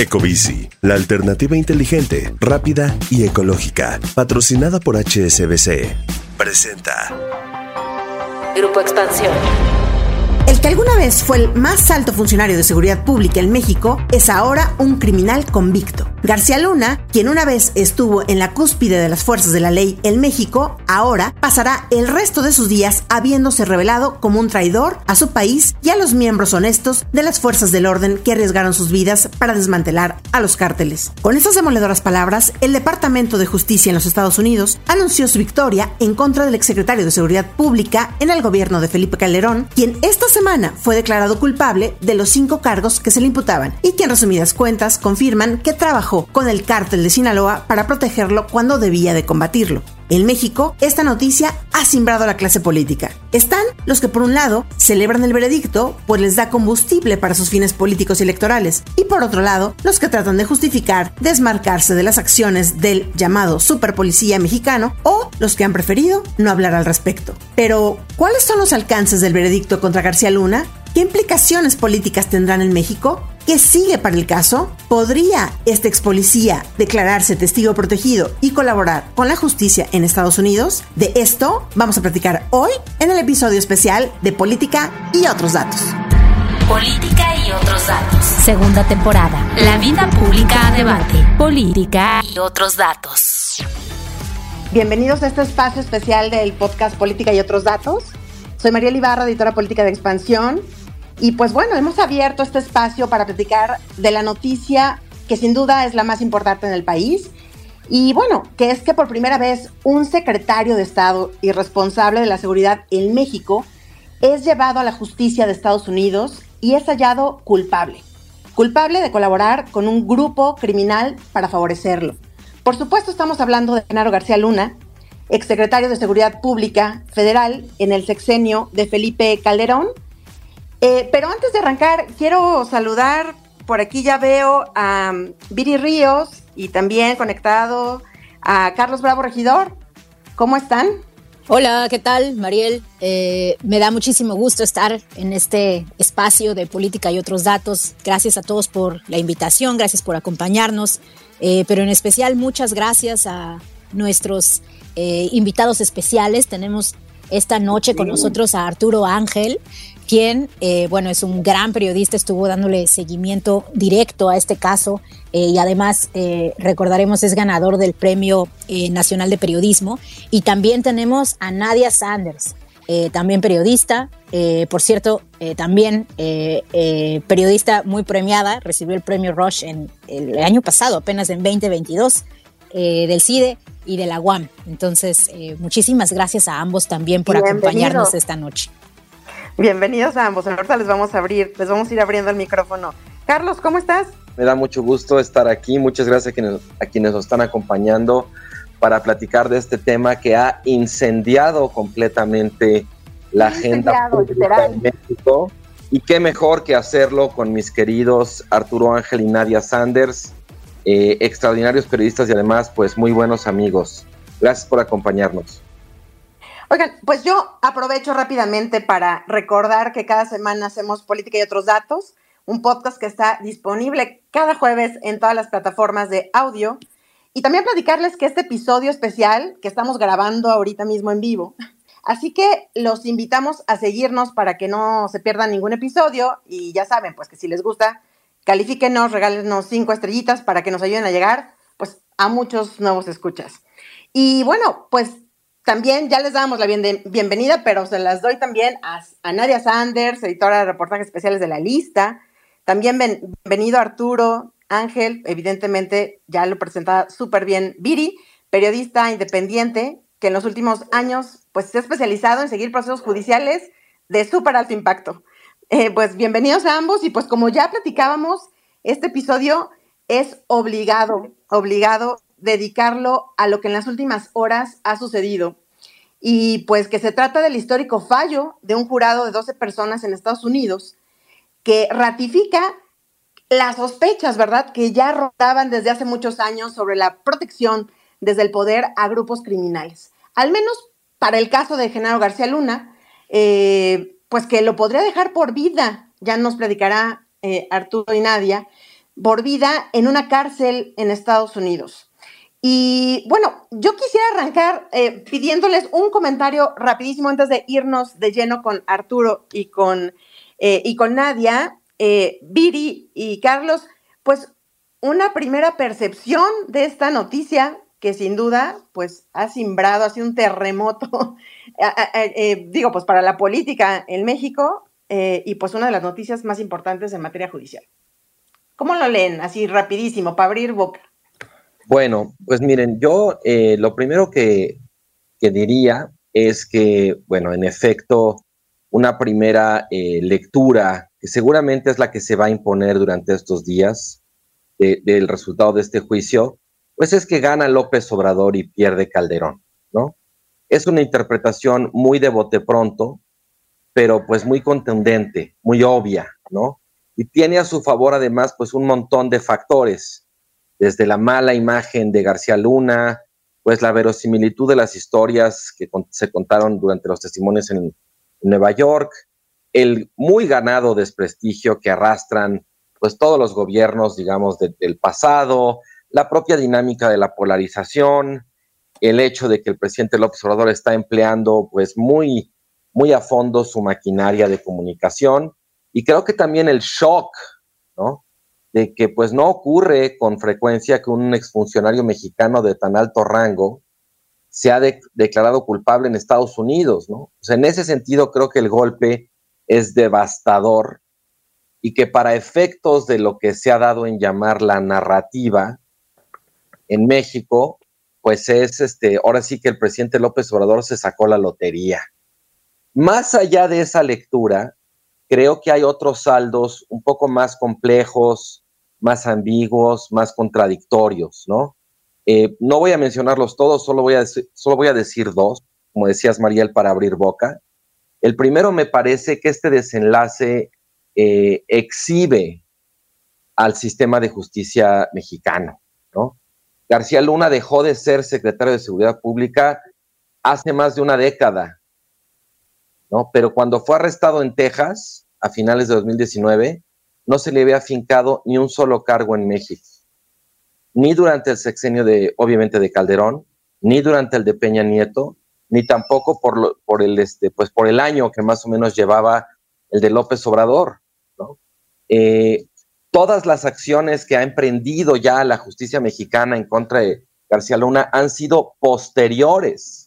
Ecobici, la alternativa inteligente, rápida y ecológica, patrocinada por HSBC. Presenta. Grupo Expansión. El que alguna vez fue el más alto funcionario de seguridad pública en México es ahora un criminal convicto. García Luna, quien una vez estuvo en la cúspide de las fuerzas de la ley en México, ahora pasará el resto de sus días habiéndose revelado como un traidor a su país y a los miembros honestos de las fuerzas del orden que arriesgaron sus vidas para desmantelar a los cárteles. Con estas demoledoras palabras, el Departamento de Justicia en los Estados Unidos anunció su victoria en contra del exsecretario de Seguridad Pública en el gobierno de Felipe Calderón, quien esta semana fue declarado culpable de los cinco cargos que se le imputaban y que en resumidas cuentas confirman que trabajó con el cártel de Sinaloa para protegerlo cuando debía de combatirlo. En México, esta noticia ha simbrado a la clase política. Están los que por un lado celebran el veredicto, pues les da combustible para sus fines políticos y electorales, y por otro lado, los que tratan de justificar desmarcarse de las acciones del llamado superpolicía mexicano o los que han preferido no hablar al respecto. Pero, ¿cuáles son los alcances del veredicto contra García Luna? ¿Qué implicaciones políticas tendrán en México? ¿Qué sigue para el caso? ¿Podría este ex policía declararse testigo protegido y colaborar con la justicia en Estados Unidos? De esto vamos a platicar hoy en el episodio especial de Política y otros datos. Política y otros datos. Segunda temporada. La vida pública a debate. Política y otros datos. Bienvenidos a este espacio especial del podcast Política y otros datos. Soy María Ibarra, editora política de Expansión. Y pues bueno, hemos abierto este espacio para platicar de la noticia que sin duda es la más importante en el país. Y bueno, que es que por primera vez un secretario de Estado y responsable de la seguridad en México es llevado a la justicia de Estados Unidos y es hallado culpable. Culpable de colaborar con un grupo criminal para favorecerlo. Por supuesto estamos hablando de Genaro García Luna, exsecretario de Seguridad Pública Federal en el sexenio de Felipe Calderón, eh, pero antes de arrancar, quiero saludar, por aquí ya veo a um, Viri Ríos y también conectado a Carlos Bravo Regidor. ¿Cómo están? Hola, ¿qué tal, Mariel? Eh, me da muchísimo gusto estar en este espacio de política y otros datos. Gracias a todos por la invitación, gracias por acompañarnos, eh, pero en especial muchas gracias a nuestros invitados especiales. Tenemos esta noche con nosotros a Arturo Ángel, quien, eh, bueno, es un gran periodista, estuvo dándole seguimiento directo a este caso eh, y además, eh, recordaremos, es ganador del Premio Nacional de Periodismo. Y también tenemos a Nadia Sanders, también periodista, por cierto, también periodista muy premiada, recibió el Premio Rush en el año pasado, apenas en 2022, del CIDE y de la UAM. Entonces, muchísimas gracias a ambos también por acompañarnos esta noche. Bienvenidos a ambos. Ahorita les vamos a abrir, les vamos a ir abriendo el micrófono. Carlos, ¿cómo estás? Me da mucho gusto estar aquí. Muchas gracias a quienes, a quienes nos están acompañando para platicar de este tema que ha incendiado completamente la agenda pública en México. Y qué mejor que hacerlo con mis queridos Arturo Ángel y Nadia Sanders, eh, extraordinarios periodistas y además, pues muy buenos amigos. Gracias por acompañarnos. Oigan, pues yo aprovecho rápidamente para recordar que cada semana hacemos Política y otros datos, un podcast que está disponible cada jueves en todas las plataformas de audio. Y también platicarles que este episodio especial que estamos grabando ahorita mismo en vivo, así que los invitamos a seguirnos para que no se pierdan ningún episodio y ya saben, pues que si les gusta, califíquenos, regálenos cinco estrellitas para que nos ayuden a llegar pues a muchos nuevos escuchas. Y bueno, pues también ya les damos la bienvenida, pero se las doy también a, Nadia Sanders, editora de reportajes especiales de la lista. También bienvenido Arturo, Ángel, evidentemente ya lo presentaba súper bien Viri, periodista independiente que en los últimos años pues se ha especializado en seguir procesos judiciales de súper alto impacto. Eh, pues bienvenidos a ambos y pues como ya platicábamos, este episodio es obligado, obligado dedicarlo a lo que en las últimas horas ha sucedido. Y pues que se trata del histórico fallo de un jurado de 12 personas en Estados Unidos que ratifica las sospechas, ¿verdad?, que ya rodaban desde hace muchos años sobre la protección desde el poder a grupos criminales. Al menos para el caso de Genaro García Luna, eh, pues que lo podría dejar por vida, ya nos predicará eh, Arturo y Nadia, por vida en una cárcel en Estados Unidos. Y bueno, yo quisiera arrancar eh, pidiéndoles un comentario rapidísimo antes de irnos de lleno con Arturo y con, eh, y con Nadia, eh, Viri y Carlos, pues una primera percepción de esta noticia que sin duda pues ha simbrado, ha sido un terremoto, digo, pues para la política en México y pues una de las noticias más importantes en materia judicial. ¿Cómo lo leen? Así rapidísimo, para abrir boca. Bueno, pues miren, yo eh, lo primero que, diría es que, bueno, en efecto, una primera eh, lectura, que seguramente es la que se va a imponer durante estos días del resultado de este juicio, pues es que gana López Obrador y pierde Calderón, ¿no? Es una interpretación muy de bote pronto, pero pues muy contundente, muy obvia, ¿no? y tiene a su favor además pues un montón de factores, desde la mala imagen de García Luna, pues la verosimilitud de las historias que se contaron durante los testimonios en, Nueva York, el muy ganado desprestigio que arrastran pues todos los gobiernos, digamos, del pasado, la propia dinámica de la polarización, el hecho de que el presidente López Obrador está empleando pues muy, muy a fondo su maquinaria de comunicación y creo que también el shock, ¿no? De que pues no ocurre con frecuencia que un exfuncionario mexicano de tan alto rango sea declarado culpable en Estados Unidos, ¿no? O sea, en ese sentido creo que el golpe es devastador y que para efectos de lo que se ha dado en llamar la narrativa en México, pues es este, ahora sí que el presidente López Obrador se sacó la lotería. Más allá de esa lectura, creo que hay otros saldos un poco más complejos, más ambiguos, más contradictorios, ¿no? Eh, no voy a mencionarlos todos, solo voy, a solo voy a decir dos, como decías Mariel, para abrir boca. El primero me parece que este desenlace eh, exhibe al sistema de justicia mexicano, ¿no? García Luna dejó de ser secretario de Seguridad Pública hace más de una década, ¿no? Pero cuando fue arrestado en Texas, a finales de 2019, no se le había afincado ni un solo cargo en México, ni durante el sexenio de, obviamente, de Calderón, ni durante el de Peña Nieto, ni tampoco por, por, el, este, pues por el año que más o menos llevaba el de López Obrador. Eh, todas las acciones que ha emprendido ya la justicia mexicana en contra de García Luna han sido posteriores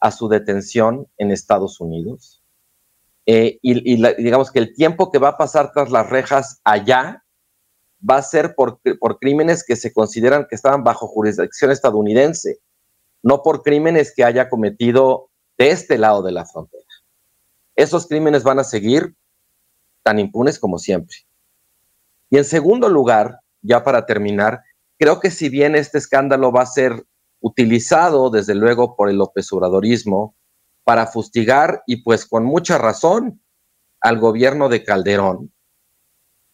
a su detención en Estados Unidos. Eh, y, digamos que el tiempo que va a pasar tras las rejas allá va a ser por, por crímenes que se consideran que estaban bajo jurisdicción estadounidense, no por crímenes que haya cometido de este lado de la frontera. Esos crímenes van a seguir tan impunes como siempre. Y en segundo lugar, ya para terminar, creo que si bien este escándalo va a ser utilizado desde luego por el López Obradorismo para fustigar y pues con mucha razón al gobierno de Calderón,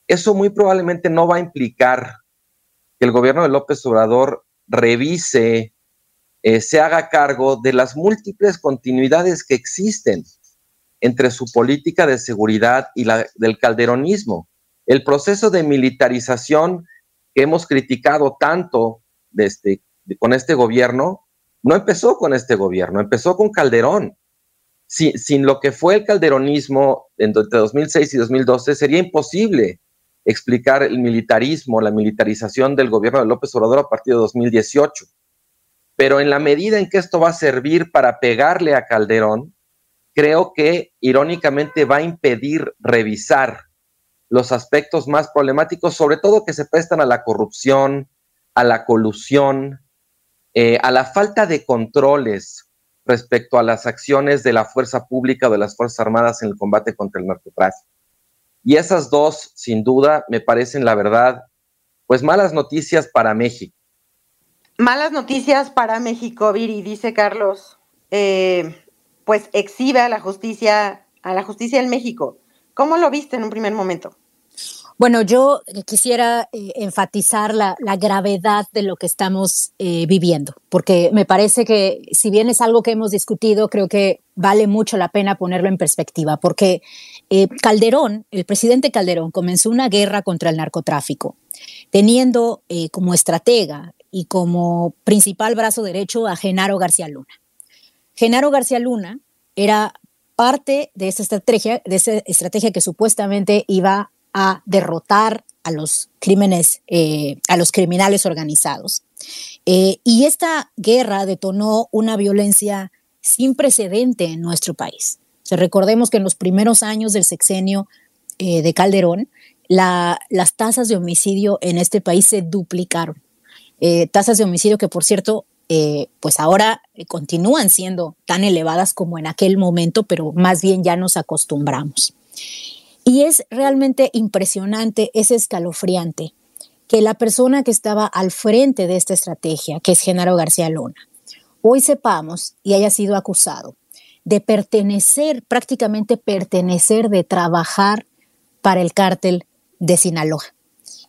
eso muy probablemente no va a implicar que el gobierno de López Obrador revise, eh, se haga cargo de las múltiples continuidades que existen entre su política de seguridad y la del calderonismo. El proceso de militarización que hemos criticado tanto desde con este gobierno, no empezó con este gobierno, empezó con Calderón. sin lo que fue el calderonismo entre 2006 y 2012, sería imposible explicar el militarismo, la militarización del gobierno de López Obrador a partir de 2018. Pero en la medida en que esto va a servir para pegarle a Calderón, creo que irónicamente va a impedir revisar los aspectos más problemáticos, sobre todo que se prestan a la corrupción, a la colusión, eh, a la falta de controles respecto a las acciones de la fuerza pública o de las Fuerzas Armadas en el combate contra el narcotráfico. Y esas dos, sin duda, me parecen, la verdad, pues malas noticias para México. Malas noticias para México, Viri, dice Carlos. Eh, pues exhibe a la justicia, a la justicia en México. ¿Cómo lo viste en un primer momento? Bueno, yo quisiera eh, enfatizar la, gravedad de lo que estamos eh, viviendo, porque me parece que si bien es algo que hemos discutido, creo que vale mucho la pena ponerlo en perspectiva, porque eh, Calderón, el presidente Calderón, comenzó una guerra contra el narcotráfico teniendo como estratega y como principal brazo derecho a Genaro García Luna. Genaro García Luna era parte de esa estrategia, de esa estrategia que supuestamente iba a derrotar a los crímenes, eh, a los criminales organizados. Eh, y esta guerra detonó una violencia sin precedente en nuestro país. Se recordemos que en los primeros años del sexenio eh, de Calderón, las tasas de homicidio en este país se duplicaron. tasas de homicidio que, por cierto, pues ahora continúan siendo tan elevadas como en aquel momento, pero más bien ya nos acostumbramos. Y es realmente impresionante, es escalofriante que la persona que estaba al frente de esta estrategia, que es Genaro García Luna, hoy sepamos y haya sido acusado de pertenecer, prácticamente pertenecer, de trabajar para el cártel de Sinaloa.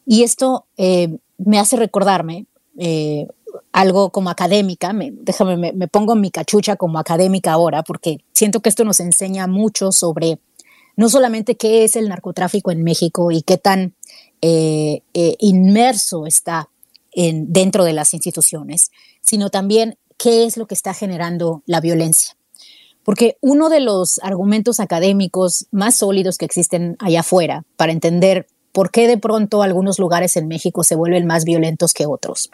Y esto eh, me hace recordarme eh, algo como académica, me, déjame, me, me pongo mi cachucha como académica ahora, porque siento que esto nos enseña mucho sobre no solamente qué es el narcotráfico en México y qué tan eh, eh, inmerso está en, dentro de las instituciones, sino también qué es lo que está generando la violencia. Porque uno de los argumentos académicos más sólidos que existen allá afuera para entender por qué de pronto algunos lugares en México se vuelven más violentos que otros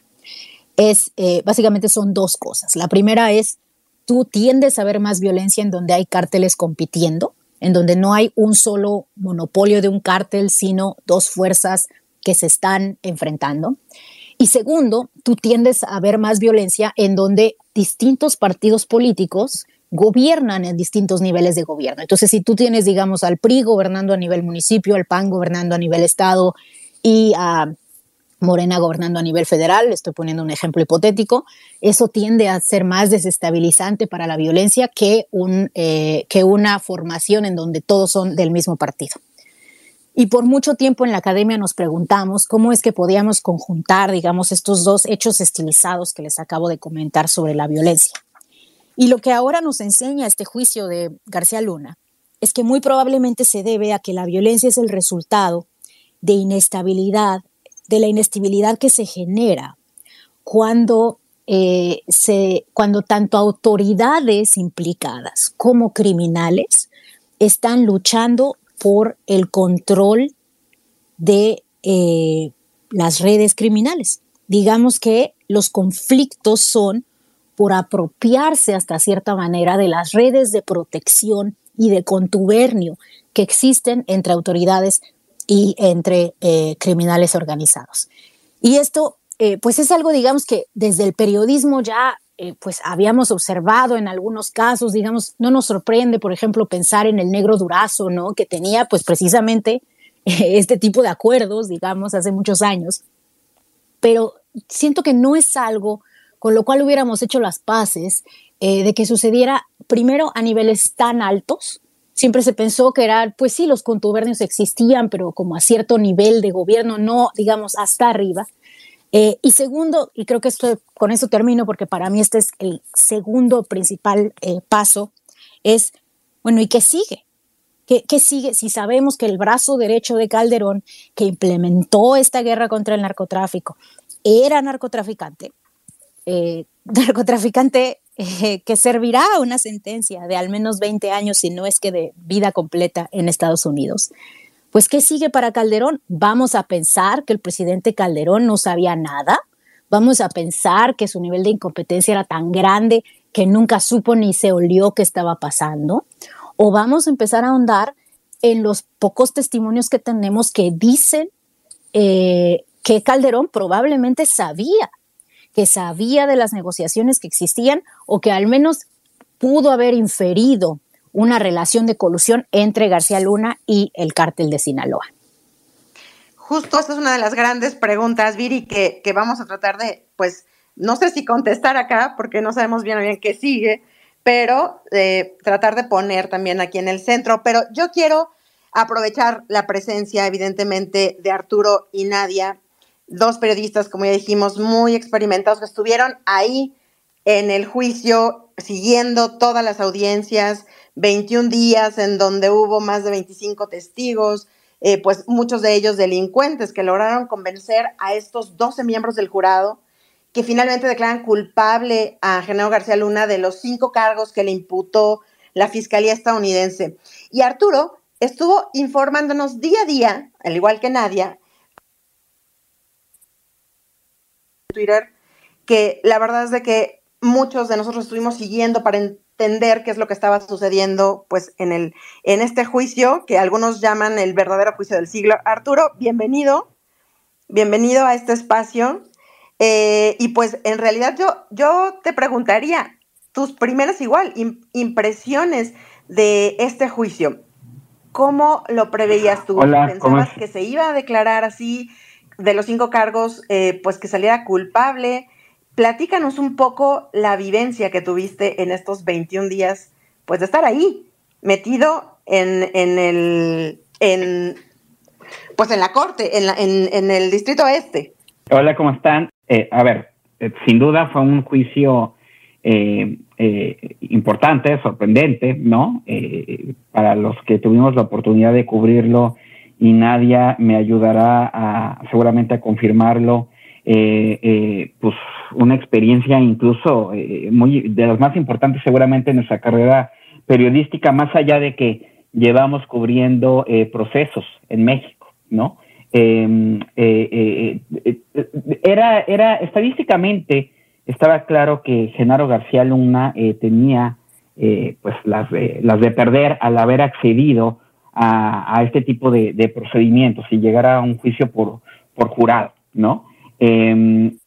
es, eh, básicamente son dos cosas. La primera es, tú tiendes a ver más violencia en donde hay cárteles compitiendo, en donde no hay un solo monopolio de un cártel, sino dos fuerzas que se están enfrentando. Y segundo, tú tiendes a ver más violencia en donde distintos partidos políticos gobiernan en distintos niveles de gobierno. Entonces, si tú tienes, digamos, al PRI gobernando a nivel municipio, al PAN gobernando a nivel estado y a Morena gobernando a nivel federal, estoy poniendo un ejemplo hipotético, eso tiende a ser más desestabilizante para la violencia que, un, eh, que una formación en donde todos son del mismo partido. Y por mucho tiempo en la academia nos preguntamos cómo es que podíamos conjuntar, digamos, estos dos hechos estilizados que les acabo de comentar sobre la violencia. Y lo que ahora nos enseña este juicio de García Luna es que muy probablemente se debe a que la violencia es el resultado de inestabilidad de la inestabilidad que se genera cuando, eh, se, cuando tanto autoridades implicadas como criminales están luchando por el control de eh, las redes criminales. Digamos que los conflictos son por apropiarse hasta cierta manera de las redes de protección y de contubernio que existen entre autoridades y entre eh, criminales organizados. Y esto, eh, pues es algo, digamos, que desde el periodismo ya, eh, pues habíamos observado en algunos casos, digamos, no nos sorprende, por ejemplo, pensar en el negro durazo, ¿no? Que tenía, pues precisamente este tipo de acuerdos, digamos, hace muchos años. Pero siento que no es algo con lo cual hubiéramos hecho las paces de que sucediera primero a niveles tan altos, siempre se pensó que era, pues sí, los contubernios existían, pero como a cierto nivel de gobierno, no, digamos, hasta arriba. Eh, y segundo, y creo que esto, con eso termino, porque para mí este es el segundo principal eh, paso, es, bueno, ¿y qué sigue? ¿Qué, ¿Qué, sigue? Si sabemos que el brazo derecho de Calderón, que implementó esta guerra contra el narcotráfico, era narcotraficante, eh, narcotraficante eh, que servirá a una sentencia de al menos 20 años, si no es que de vida completa en Estados Unidos. Pues, ¿qué sigue para Calderón? Vamos a pensar que el presidente Calderón no sabía nada. Vamos a pensar que su nivel de incompetencia era tan grande que nunca supo ni se olió qué estaba pasando. O vamos a empezar a ahondar en los pocos testimonios que tenemos que dicen eh, que Calderón probablemente sabía que sabía de las negociaciones que existían o que al menos pudo haber inferido una relación de colusión entre García Luna y el cártel de Sinaloa. Justo esta es una de las grandes preguntas, Viri, que, que vamos a tratar de, pues, no sé si contestar acá, porque no sabemos bien bien qué sigue, pero eh, tratar de poner también aquí en el centro. Pero yo quiero aprovechar la presencia, evidentemente, de Arturo y Nadia dos periodistas, como ya dijimos, muy experimentados, que estuvieron ahí en el juicio, siguiendo todas las audiencias, 21 días en donde hubo más de 25 testigos, eh, pues muchos de ellos delincuentes que lograron convencer a estos 12 miembros del jurado que finalmente declaran culpable a Genaro García Luna de los cinco cargos que le imputó la Fiscalía estadounidense. Y Arturo estuvo informándonos día a día, al igual que Nadia, Twitter, que la verdad es de que muchos de nosotros estuvimos siguiendo para entender qué es lo que estaba sucediendo pues en el en este juicio que algunos llaman el verdadero juicio del siglo. Arturo, bienvenido. Bienvenido a este espacio. Eh, y pues en realidad yo, yo te preguntaría tus primeras igual impresiones de este juicio. ¿Cómo lo preveías tú? ¿Pensabas que se iba a declarar así de los cinco cargos, eh, pues que saliera culpable? Platícanos un poco la vivencia que tuviste en estos 21 días, pues de estar ahí, metido en, en el, en, pues en la corte, en, la, en, en el distrito este. Hola, ¿cómo están? Eh, a ver, eh, sin duda fue un juicio eh, importante, sorprendente, ¿no? para los que tuvimos la oportunidad de cubrirlo y Nadia me ayudará a, seguramente a confirmarlo, pues una experiencia incluso muy de las más importantes seguramente en nuestra carrera periodística, más allá de que llevamos cubriendo procesos en México, ¿no? Em, eh, eh, eh, era, era estadísticamente estaba claro que Genaro García Luna tenía pues las de, las de perder al haber accedido a, este tipo de, procedimientos y llegar a un juicio por, por jurado, ¿no? Em,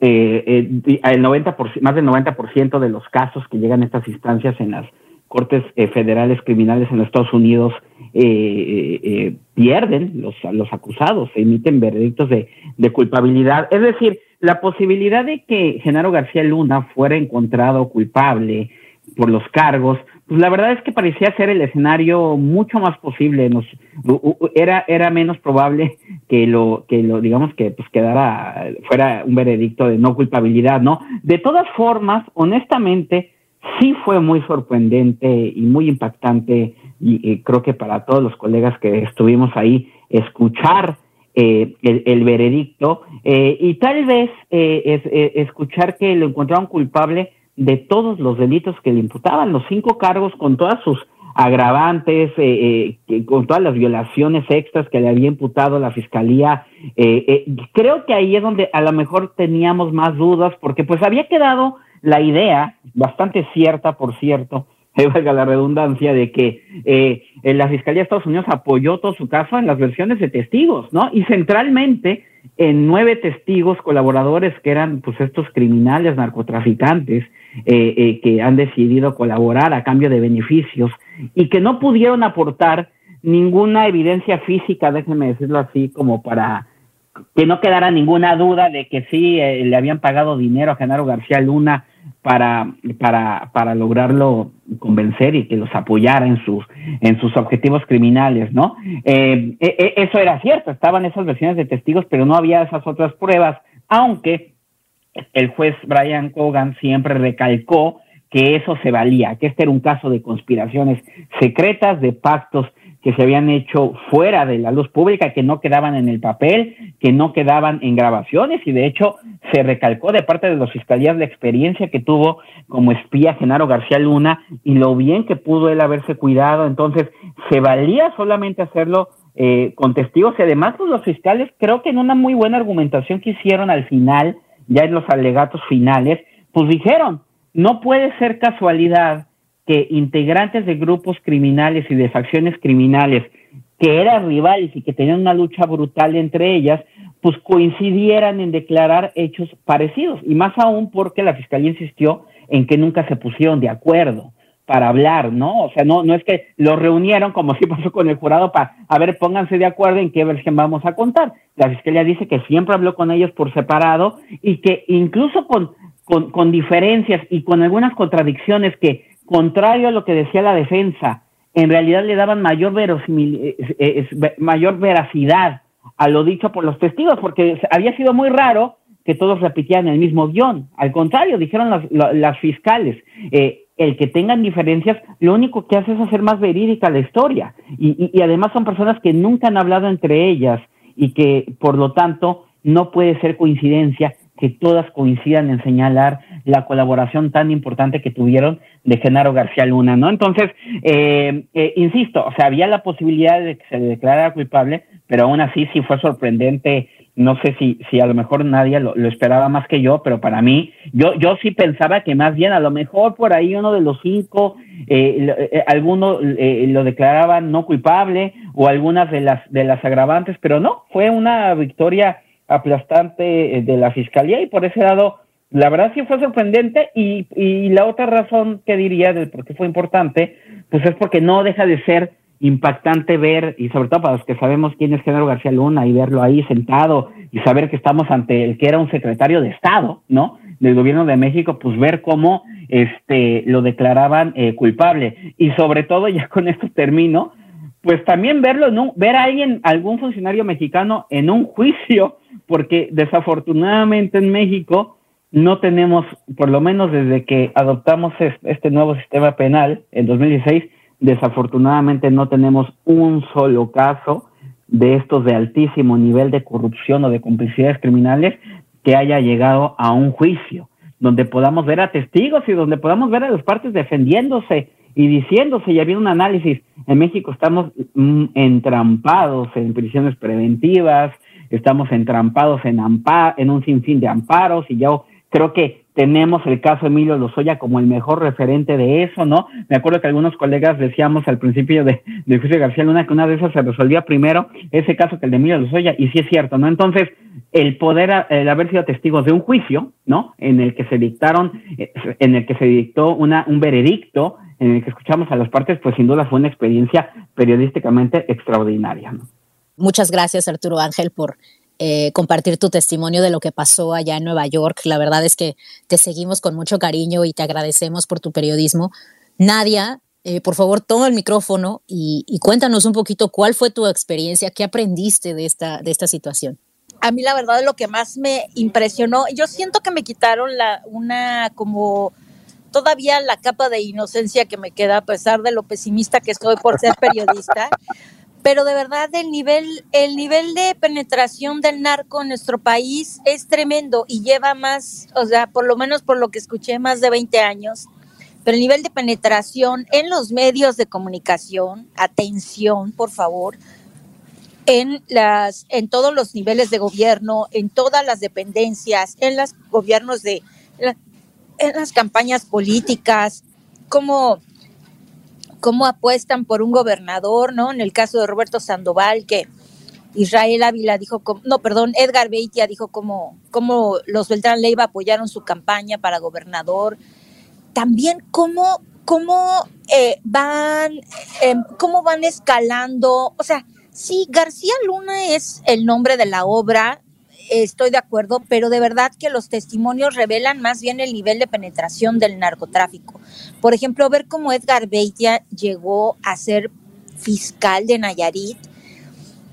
el 90 más del 90% de los casos que llegan a estas instancias en las cortes federales criminales en los Estados Unidos eh, eh, pierden los, los acusados, emiten veredictos de, culpabilidad. Es decir, la posibilidad de que Genaro García Luna fuera encontrado culpable por los cargos, pues la verdad es que parecía ser el escenario mucho más posible, nos, era, era menos probable que lo, que lo, digamos que pues quedara, fuera un veredicto de no culpabilidad, ¿no? De todas formas, honestamente, sí fue muy sorprendente y muy impactante y, creo que para todos los colegas que estuvimos ahí, escuchar eh, el, veredicto eh, y tal vez eh, escuchar que lo encontraron culpable de todos los delitos que le imputaban, los cinco cargos con todas sus agravantes, con todas las violaciones extras que le había imputado la fiscalía. creo que ahí es donde a lo mejor teníamos más dudas, porque pues había quedado la idea, bastante cierta, por cierto, valga la redundancia, de que eh, la Fiscalía de Estados Unidos apoyó todo su caso en las versiones de testigos, ¿no? Y centralmente en nueve testigos colaboradores que eran pues estos criminales narcotraficantes eh, eh, que han decidido colaborar a cambio de beneficios y que no pudieron aportar ninguna evidencia física, déjenme decirlo así, como para que no quedara ninguna duda de que sí le habían pagado dinero a Genaro García Luna para, para, para lograrlo convencer y que los apoyara en sus, en sus objetivos criminales, ¿no? Eh, e, e, eso era cierto, estaban esas versiones de testigos, pero no había esas otras pruebas, aunque el juez Brian Cogan siempre recalcó que eso se valía, que este era un caso de conspiraciones secretas, de pactos que se habían hecho fuera de la luz pública, que no quedaban en el papel, que no quedaban en grabaciones, y de hecho se recalcó de parte de los fiscalías la experiencia que tuvo como espía Genaro García Luna y lo bien que pudo él haberse cuidado. Entonces, se valía solamente hacerlo eh, con testigos y además pues, los fiscales creo que en una muy buena argumentación que hicieron al final, ya en los alegatos finales, pues dijeron, no puede ser casualidad que integrantes de grupos criminales y de facciones criminales que eran rivales y que tenían una lucha brutal entre ellas, pues coincidieran en declarar hechos parecidos. Y más aún porque la fiscalía insistió en que nunca se pusieron de acuerdo para hablar, ¿no? O sea, no, no es que los reunieron como si pasó con el jurado para, a ver, pónganse de acuerdo en qué versión vamos a contar. La fiscalía dice que siempre habló con ellos por separado y que incluso con, con, diferencias y con algunas contradicciones que contrario a lo que decía la defensa, en realidad le daban mayor, verosimil, mayor veracidad a lo dicho por los testigos, porque había sido muy raro que todos repitieran el mismo guion. Al contrario, dijeron las, fiscales, eh, el que tengan diferencias, lo único que hace es hacer más verídica la historia. Y, y, además son personas que nunca han hablado entre ellas y que, por lo tanto, no puede ser coincidencia que todas coincidan en señalar la colaboración tan importante que tuvieron de Genaro García Luna, ¿no? Entonces, eh, eh, insisto, o sea, había la posibilidad de que se le declarara culpable, pero aún así sí fue sorprendente. No sé si, si a lo mejor nadie lo, esperaba más que yo, pero para mí, yo, yo sí pensaba que más bien a lo mejor por ahí uno de los cinco, eh, alguno lo declaraban no culpable o algunas de las, de las agravantes, pero no, fue una victoria aplastante de la fiscalía y por ese lado la verdad sí fue sorprendente y, y la otra razón que diría de por qué fue importante, pues es porque no deja de ser impactante ver, y sobre todo para los que sabemos quién es Genaro García Luna y verlo ahí sentado y saber que estamos ante el que era un secretario de Estado, ¿no? Del gobierno de México, pues ver cómo este, lo declaraban eh, culpable. Y sobre todo, ya con esto termino, pues también verlo, en ver a alguien, algún funcionario mexicano en un juicio, porque desafortunadamente en México, no tenemos, por lo menos desde que adoptamos este nuevo sistema penal en 2016, desafortunadamente no tenemos un solo caso de estos de altísimo nivel de corrupción o de complicidades criminales que haya llegado a un juicio, donde podamos ver a testigos y donde podamos ver a las partes defendiéndose y diciéndose, y había un análisis, en México estamos mm, entrampados en prisiones preventivas, estamos entrampados en, en un sinfín de amparos y ya Creo que tenemos el caso Emilio Lozoya como el mejor referente de eso, ¿no? Me acuerdo que algunos colegas decíamos al principio de, de José García Luna que una de esas se resolvía primero ese caso que el de Emilio Lozoya, y sí es cierto, ¿no? Entonces, el poder, el haber sido testigos de un juicio, ¿no? En el que se dictaron, en el que se dictó una, un veredicto, en el que escuchamos a las partes, pues sin duda fue una experiencia periodísticamente extraordinaria, ¿no? Muchas gracias, Arturo Ángel, por eh, compartir tu testimonio de lo que pasó allá en Nueva York. La verdad es que te seguimos con mucho cariño y te agradecemos por tu periodismo. Nadia, eh, por favor, toma el micrófono y, cuéntanos un poquito cuál fue tu experiencia, qué aprendiste de esta, de esta situación. A mí la verdad lo que más me impresionó, yo siento que me quitaron la, una como todavía la capa de inocencia que me queda a pesar de lo pesimista que estoy por ser periodista pero de verdad el nivel, el nivel de penetración del narco en nuestro país es tremendo y lleva más, o sea, por lo menos por lo que escuché, más de 20 años. Pero el nivel de penetración en los medios de comunicación, atención, por favor, en las, en todos los niveles de gobierno, en todas las dependencias, en los gobiernos de, en las campañas políticas, como cómo apuestan por un gobernador, ¿no? En el caso de Roberto Sandoval, que Israel Ávila dijo, no, perdón, Edgar Beitia dijo cómo, cómo los Beltrán Leiva apoyaron su campaña para gobernador. También cómo, cómo eh, van, em, cómo van escalando. O sea, sí, García Luna es el nombre de la obra, estoy de acuerdo, pero de verdad que los testimonios revelan más bien el nivel de penetración del narcotráfico. Por ejemplo, ver cómo Edgar Beitia llegó a ser fiscal de Nayarit.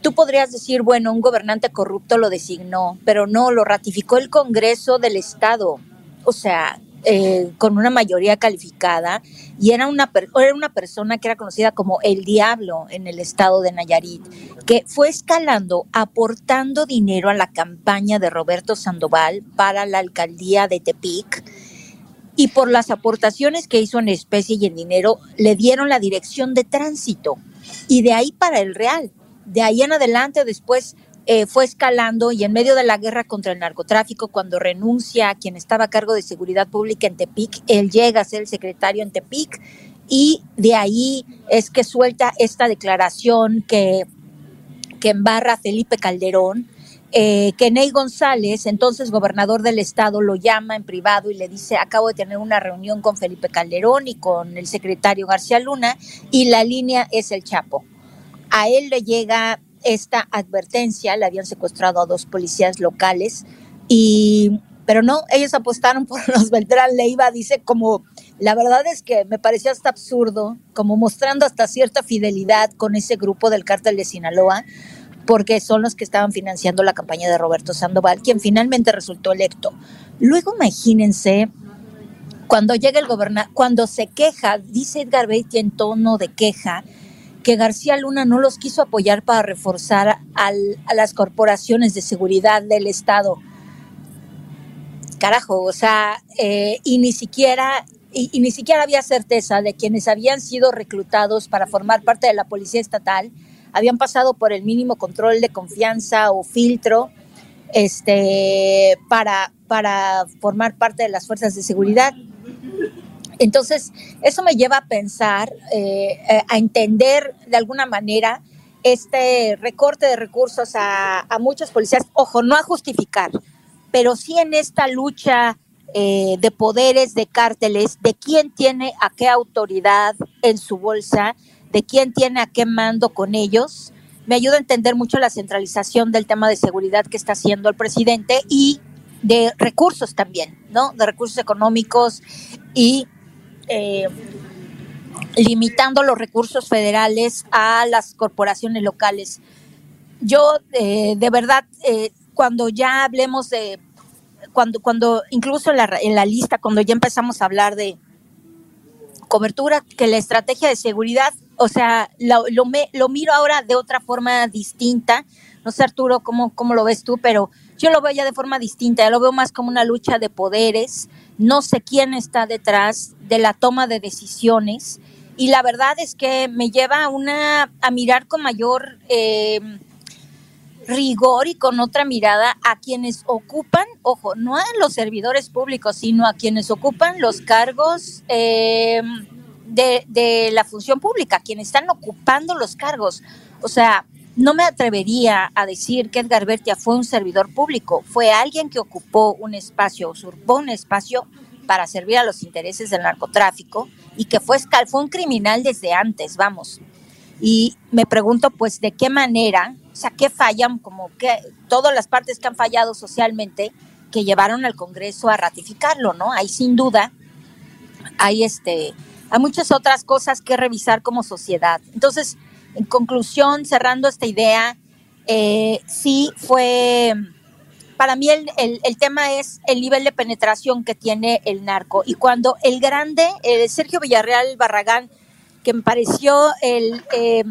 Tú podrías decir, bueno, un gobernante corrupto lo designó, pero no, lo ratificó el Congreso del Estado. O sea, eh, con una mayoría calificada y era una, era una persona que era conocida como el diablo en el estado de Nayarit, que fue escalando, aportando dinero a la campaña de Roberto Sandoval para la alcaldía de Tepic. Y por las aportaciones que hizo en especie y en dinero, le dieron la dirección de tránsito. Y de ahí para el Real. De ahí en adelante, después eh, fue escalando y en medio de la guerra contra el narcotráfico, cuando renuncia a quien estaba a cargo de seguridad pública en Tepic, él llega a ser el secretario en Tepic y de ahí es que suelta esta declaración que, que embarra Felipe Calderón, eh, que Ney González, entonces gobernador del estado, lo llama en privado y le dice, acabo de tener una reunión con Felipe Calderón y con el secretario García Luna y la línea es el Chapo. A él le llega esta advertencia, le habían secuestrado a dos policías locales y pero no, ellos apostaron por los Beltrán Leiva, dice como la verdad es que me parecía hasta absurdo, como mostrando hasta cierta fidelidad con ese grupo del cártel de Sinaloa, porque son los que estaban financiando la campaña de Roberto Sandoval, quien finalmente resultó electo. Luego imagínense cuando llega el gobernador, cuando se queja, dice Edgar Beatty en tono de queja, que García Luna no los quiso apoyar para reforzar a las corporaciones de seguridad del Estado. Carajo, o sea, eh, y ni siquiera y, ni siquiera había certeza de quienes habían sido reclutados para formar parte de la policía estatal habían pasado por el mínimo control de confianza o filtro este, para, para formar parte de las fuerzas de seguridad. Entonces, eso me lleva a pensar, eh, eh, a entender de alguna manera este recorte de recursos a, muchos policías, ojo, no a justificar, pero sí en esta lucha eh, de poderes, de cárteles, de quién tiene a qué autoridad en su bolsa, de quién tiene a qué mando con ellos, me ayuda a entender mucho la centralización del tema de seguridad que está haciendo el presidente y de recursos también, ¿no? De recursos económicos y eh, limitando los recursos federales a las corporaciones locales. Yo, eh, de verdad, eh, cuando ya hablemos de, cuando, cuando incluso en la, en la lista, cuando ya empezamos a hablar de cobertura, que la estrategia de seguridad, o sea, lo, lo, miro ahora de otra forma distinta. No sé, Arturo, cómo, cómo lo ves tú, pero yo lo veo ya de forma distinta, ya lo veo más como una lucha de poderes, no sé quién está detrás de la toma de decisiones y la verdad es que me lleva a, una, a mirar con mayor eh, rigor y con otra mirada a quienes ocupan, ojo, no a los servidores públicos, sino a quienes ocupan los cargos eh, de, de la función pública, quienes están ocupando los cargos. O sea, no me atrevería a decir que Edgar Bertia fue un servidor público, fue alguien que ocupó un espacio, usurpó un espacio para servir a los intereses del narcotráfico y que fue, fue un criminal desde antes, vamos. Y me pregunto, pues, ¿de qué manera, o sea, qué fallan, como que todas las partes que han fallado socialmente, que llevaron al Congreso a ratificarlo, ¿no? Hay sin duda, hay este, hay muchas otras cosas que revisar como sociedad. Entonces, en conclusión, cerrando esta idea, eh, sí fue, para mí el, tema es el nivel de penetración que tiene el narco. Y cuando el grande, Sergio Villarreal Barragán, que me pareció el eh,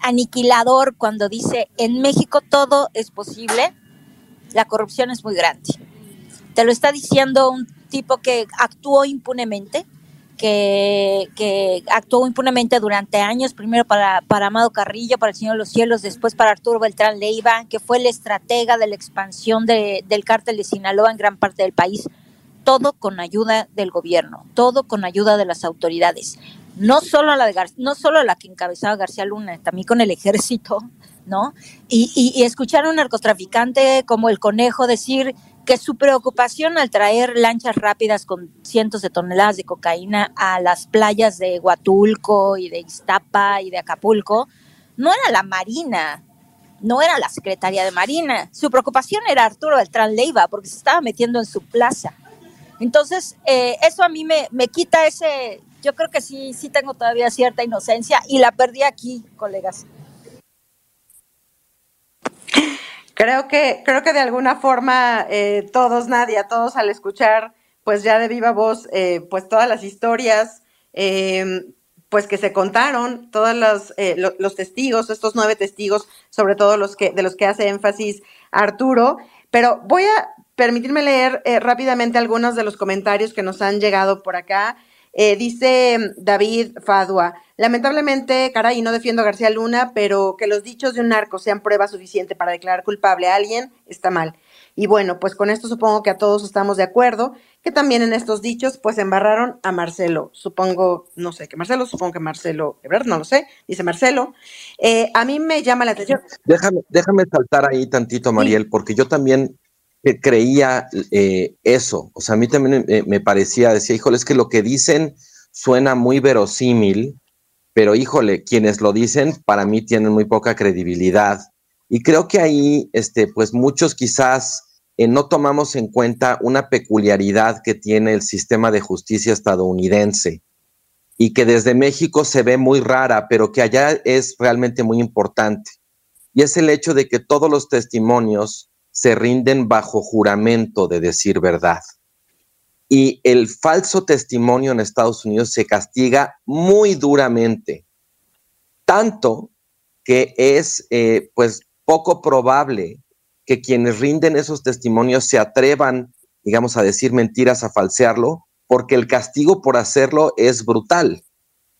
aniquilador cuando dice, en México todo es posible, la corrupción es muy grande. Te lo está diciendo un tipo que actuó impunemente, que, actuó impunemente durante años, primero para, para Amado Carrillo, para el Señor de los Cielos, después para Arturo Beltrán Leiva, que fue el estratega de la expansión de, del cártel de Sinaloa en gran parte del país, todo con ayuda del gobierno, todo con ayuda de las autoridades. No solo la, de no solo la que encabezaba García Luna, también con el ejército, ¿no? Y, y, y escuchar a un narcotraficante como el conejo decir que su preocupación al traer lanchas rápidas con cientos de toneladas de cocaína a las playas de Huatulco y de Iztapa y de Acapulco no era la Marina, no era la Secretaría de Marina. Su preocupación era Arturo Beltrán Leiva porque se estaba metiendo en su plaza. Entonces, eh, eso a mí me, me quita ese, yo creo que sí, sí tengo todavía cierta inocencia y la perdí aquí, colegas. Creo que, creo que de alguna forma eh, todos, Nadia, todos al escuchar, pues ya de viva voz, eh, pues todas las historias, eh, pues que se contaron, todos los, los, testigos, estos nueve testigos, sobre todo los que, de los que hace énfasis Arturo. Pero voy a permitirme leer rápidamente algunos de los comentarios que nos han llegado por acá. Eh, dice David Fadua, lamentablemente, caray, no defiendo a García Luna, pero que los dichos de un narco sean prueba suficiente para declarar culpable a alguien está mal. Y bueno, pues con esto supongo que a todos estamos de acuerdo, que también en estos dichos pues embarraron a Marcelo. Supongo, no sé, que Marcelo, supongo que Marcelo, verdad, no lo sé, dice Marcelo. Eh, a mí me llama la atención. Déjame, déjame saltar ahí tantito, Mariel, porque yo también que creía eh, eso. O sea, a mí también me parecía, decía, híjole, es que lo que dicen suena muy verosímil, pero híjole, quienes lo dicen para mí tienen muy poca credibilidad. Y creo que ahí, este, pues muchos quizás eh, no tomamos en cuenta una peculiaridad que tiene el sistema de justicia estadounidense y que desde México se ve muy rara, pero que allá es realmente muy importante. Y es el hecho de que todos los testimonios se rinden bajo juramento de decir verdad. y el falso testimonio en Estados Unidos se castiga muy duramente, tanto que es eh, pues poco probable que quienes rinden esos testimonios se atrevan, digamos, a decir mentiras, a falsearlo, porque el castigo por hacerlo es brutal.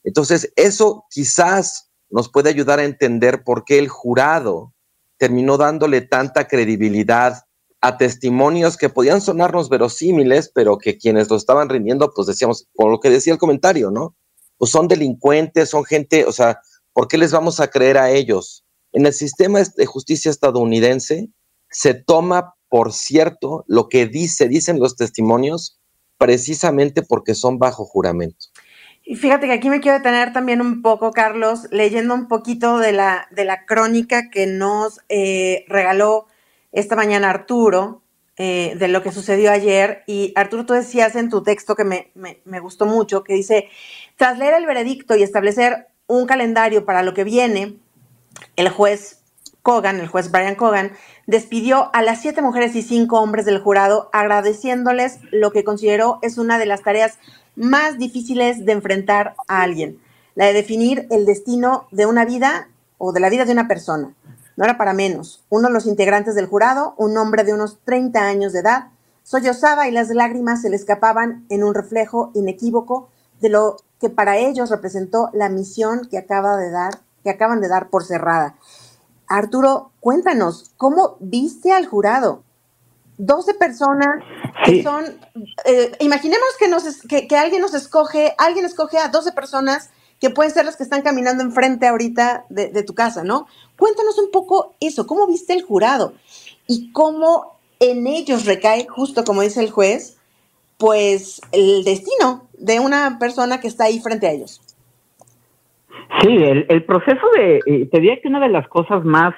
Entonces, eso quizás nos puede ayudar a entender por qué el jurado terminó dándole tanta credibilidad a testimonios que podían sonarnos verosímiles, pero que quienes lo estaban rindiendo, pues decíamos, por lo que decía el comentario, ¿no? Pues son delincuentes, son gente, o sea, ¿por qué les vamos a creer a ellos? En el sistema de justicia estadounidense se toma por cierto lo que dice, dicen los testimonios, precisamente porque son bajo juramento. Y fíjate que aquí me quiero detener también un poco, Carlos, leyendo un poquito de la, de la crónica que nos eh, regaló esta mañana Arturo eh, de lo que sucedió ayer. Y Arturo, tú decías en tu texto que me, me, gustó mucho, que dice, tras leer el veredicto y establecer un calendario para lo que viene, el juez Kogan, el juez Brian Kogan, despidió a las siete mujeres y cinco hombres del jurado agradeciéndoles lo que consideró es una de las tareas más difíciles de enfrentar a alguien, la de definir el destino de una vida o de la vida de una persona. No era para menos. Uno de los integrantes del jurado, un hombre de unos 30 años de edad, sollozaba y las lágrimas se le escapaban en un reflejo inequívoco de lo que para ellos representó la misión que acaba de dar, que acaban de dar por cerrada. Arturo, cuéntanos, ¿cómo viste al jurado? 12 personas que son, eh, imaginemos que, nos, que, que, alguien nos escoge, alguien escoge a 12 personas que pueden ser las que están caminando enfrente ahorita de, tu casa, ¿no? Cuéntanos un poco eso, ¿cómo viste el jurado? Y cómo en ellos recae, justo como dice el juez, pues el destino de una persona que está ahí frente a ellos. Sí, el, proceso de, eh, te diría que una de las cosas más,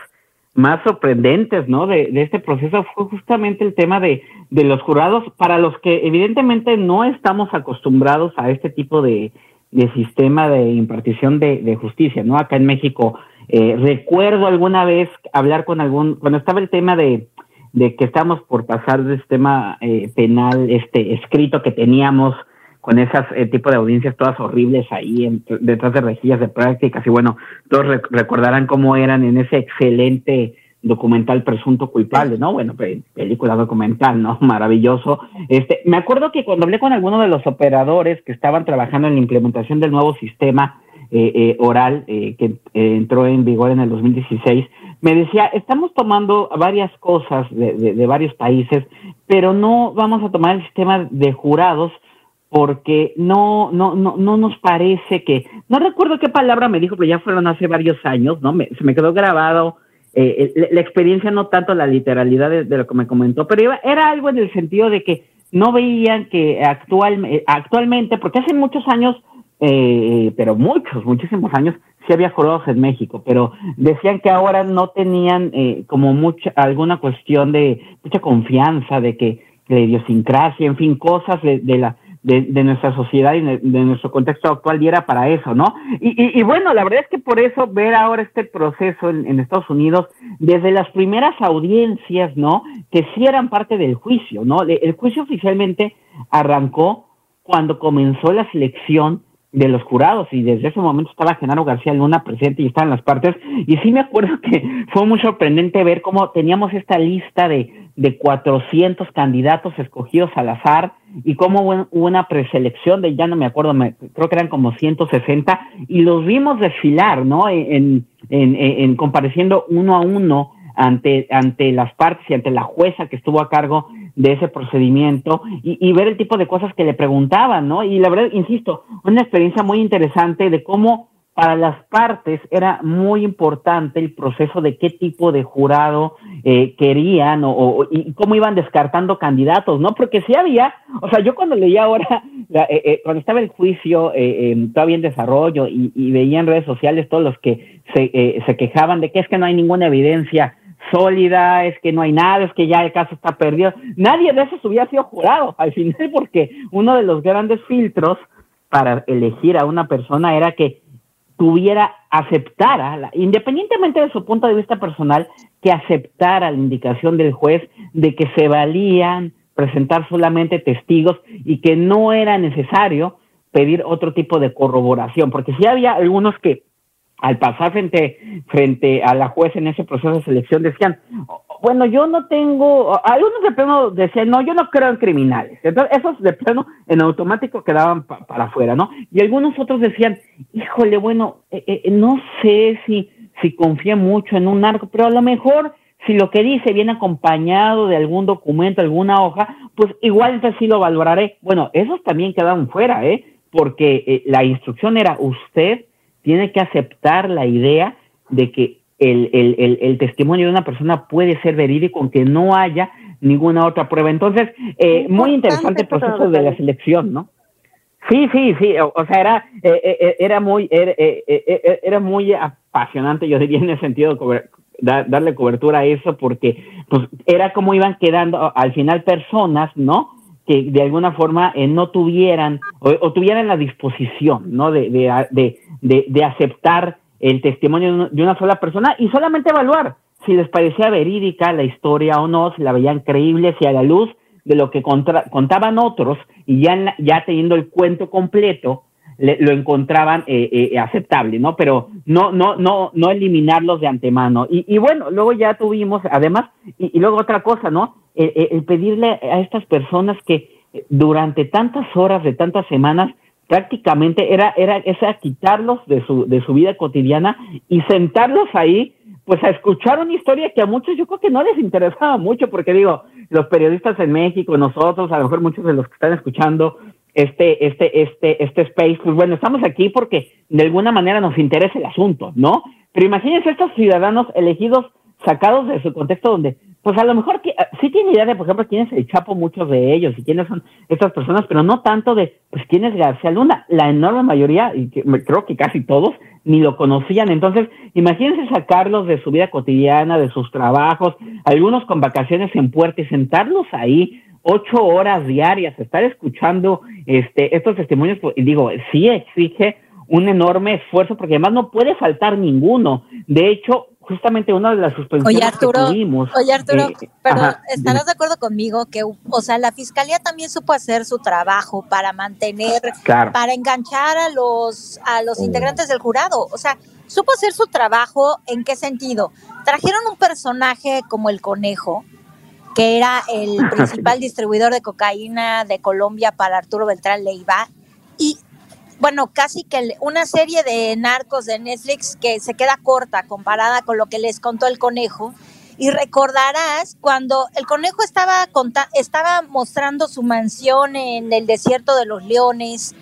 más sorprendentes, ¿no? De, este proceso fue justamente el tema de, de los jurados, para los que evidentemente no estamos acostumbrados a este tipo de, de sistema de impartición de, justicia, ¿no? Acá en México, eh, recuerdo alguna vez hablar con algún, cuando estaba el tema de, de que estamos por pasar del sistema eh, penal este escrito que teníamos con esas eh, tipo de audiencias todas horribles ahí detrás de rejillas de prácticas y bueno, todos recordarán cómo eran en ese excelente documental presunto culpable, ¿no? Bueno, película documental, ¿no? Maravilloso. Este, me acuerdo que cuando hablé con alguno de los operadores que estaban trabajando en la implementación del nuevo sistema eh, eh, oral eh, que entró en vigor en el 2016, me decía, estamos tomando varias cosas de, de, varios países, pero no vamos a tomar el sistema de jurados porque no, no, no, no nos parece que, no recuerdo qué palabra me dijo, pero ya fueron hace varios años, ¿no? Me, se me quedó grabado eh, la, experiencia, no tanto la literalidad de, lo que me comentó, pero era algo en el sentido de que no veían que actual, eh, actualmente, porque hace muchos años, eh, pero muchos, muchísimos años, sí había jurados en México, pero decían que ahora no tenían eh, como mucha, alguna cuestión de mucha confianza, de que la idiosincrasia, en fin, cosas de la de, nuestra sociedad y de, nuestro contexto actual diera para eso, ¿no? Y, y, bueno, la verdad es que por eso ver ahora este proceso en, Estados Unidos, desde las primeras audiencias, ¿no? Que sí eran parte del juicio, ¿no? El juicio oficialmente arrancó cuando comenzó la selección de los jurados y desde ese momento estaba Genaro García Luna presente y estaban las partes y sí me acuerdo que fue muy sorprendente ver cómo teníamos esta lista de, de 400 candidatos escogidos al azar y cómo hubo una preselección de, ya no me acuerdo, me, creo que eran como 160 y los vimos desfilar, ¿no? En, en, en compareciendo uno a uno ante, ante las partes y ante la jueza que estuvo a cargo de ese procedimiento y, ver el tipo de cosas que le preguntaban, ¿no? Y la verdad, insisto, una experiencia muy interesante de cómo para las partes era muy importante el proceso de qué tipo de jurado eh, querían o, y cómo iban descartando candidatos, ¿no? Porque si había, o sea, yo cuando leía ahora, eh, eh, cuando estaba el juicio todavía en desarrollo y, y, veía en redes sociales todos los que se, se quejaban de que es que no hay ninguna evidencia sólida, es que no hay nada, es que ya el caso está perdido. Nadie de esos hubiera sido jurado al final porque uno de los grandes filtros para elegir a una persona era que tuviera, aceptara, independientemente de su punto de vista personal, que aceptara la indicación del juez de que se valían presentar solamente testigos y que no era necesario pedir otro tipo de corroboración, porque sí había algunos que al pasar frente, frente a la juez en ese proceso de selección decían, bueno, yo no tengo, algunos de plano decían, no, yo no creo en criminales. Entonces, esos de plano en automático quedaban para afuera, ¿no? Y algunos otros decían, híjole, bueno, eh, eh, no sé si, si confía mucho en un narco, pero a lo mejor si lo que dice viene acompañado de algún documento, alguna hoja, pues igual entonces sí lo valoraré. Bueno, esos también quedaron fuera, ¿eh? Porque eh, la instrucción era usted tiene que aceptar la idea de que el, el, el, testimonio de una persona puede ser verídico aunque no haya ninguna otra prueba. Entonces, eh, muy interesante el proceso de la selección, ¿no? Sí, sí, sí, o, sea, era, eh, eh, era muy, era, era, muy apasionante, yo diría en el sentido de darle cobertura a eso, porque pues era como iban quedando al final personas, ¿no? Que de alguna forma no tuvieran o, tuvieran la disposición, ¿no? De, de, de, de, aceptar el testimonio de una sola persona y solamente evaluar si les parecía verídica la historia o no, si la veían creíble, si a la luz de lo que contaban otros y ya, ya teniendo el cuento completo, lo encontraban eh, eh, aceptable, ¿no? Pero no, no, no, no eliminarlos de antemano. Y, y bueno, luego ya tuvimos, además, y, y luego otra cosa, ¿no? El, pedirle a estas personas que durante tantas horas, de tantas semanas, prácticamente era, era, esa quitarlos de su, de su vida cotidiana y sentarlos ahí, pues a escuchar una historia que a muchos yo creo que no les interesaba mucho, porque digo, los periodistas en México, nosotros, a lo mejor muchos de los que están escuchando este, este, este, este space, pues bueno, estamos aquí porque de alguna manera nos interesa el asunto, ¿no? Pero imagínense estos ciudadanos elegidos sacados de su contexto donde pues a lo mejor que, ah, sí tiene idea de, por ejemplo, quién es el Chapo, muchos de ellos, y quiénes son estas personas, pero no tanto de, pues, quién es García Luna. La enorme mayoría, y creo que casi todos, ni lo conocían. Entonces, imagínense sacarlos de su vida cotidiana, de sus trabajos, algunos con vacaciones en puerta y sentarlos ahí ocho horas diarias, estar escuchando este, estos testimonios, pues, y digo, sí exige un enorme esfuerzo, porque además no puede faltar ninguno. De hecho, justamente una de las suspensiones oye, Arturo, que tuvimos. Oye, Arturo, eh, pero estarás de acuerdo conmigo que, o sea, la fiscalía también supo hacer su trabajo para mantener, para enganchar a los, a los integrantes del jurado. O sea, supo hacer su trabajo. ¿En qué sentido? Trajeron un personaje como el conejo, que era el principal distribuidor de cocaína de Colombia para Arturo Beltrán Leiva, y bueno, casi que una serie de narcos de Netflix que se queda corta comparada con lo que les contó el conejo. Y recordarás cuando el conejo estaba, estaba mostrando su mansión en el desierto de los leones,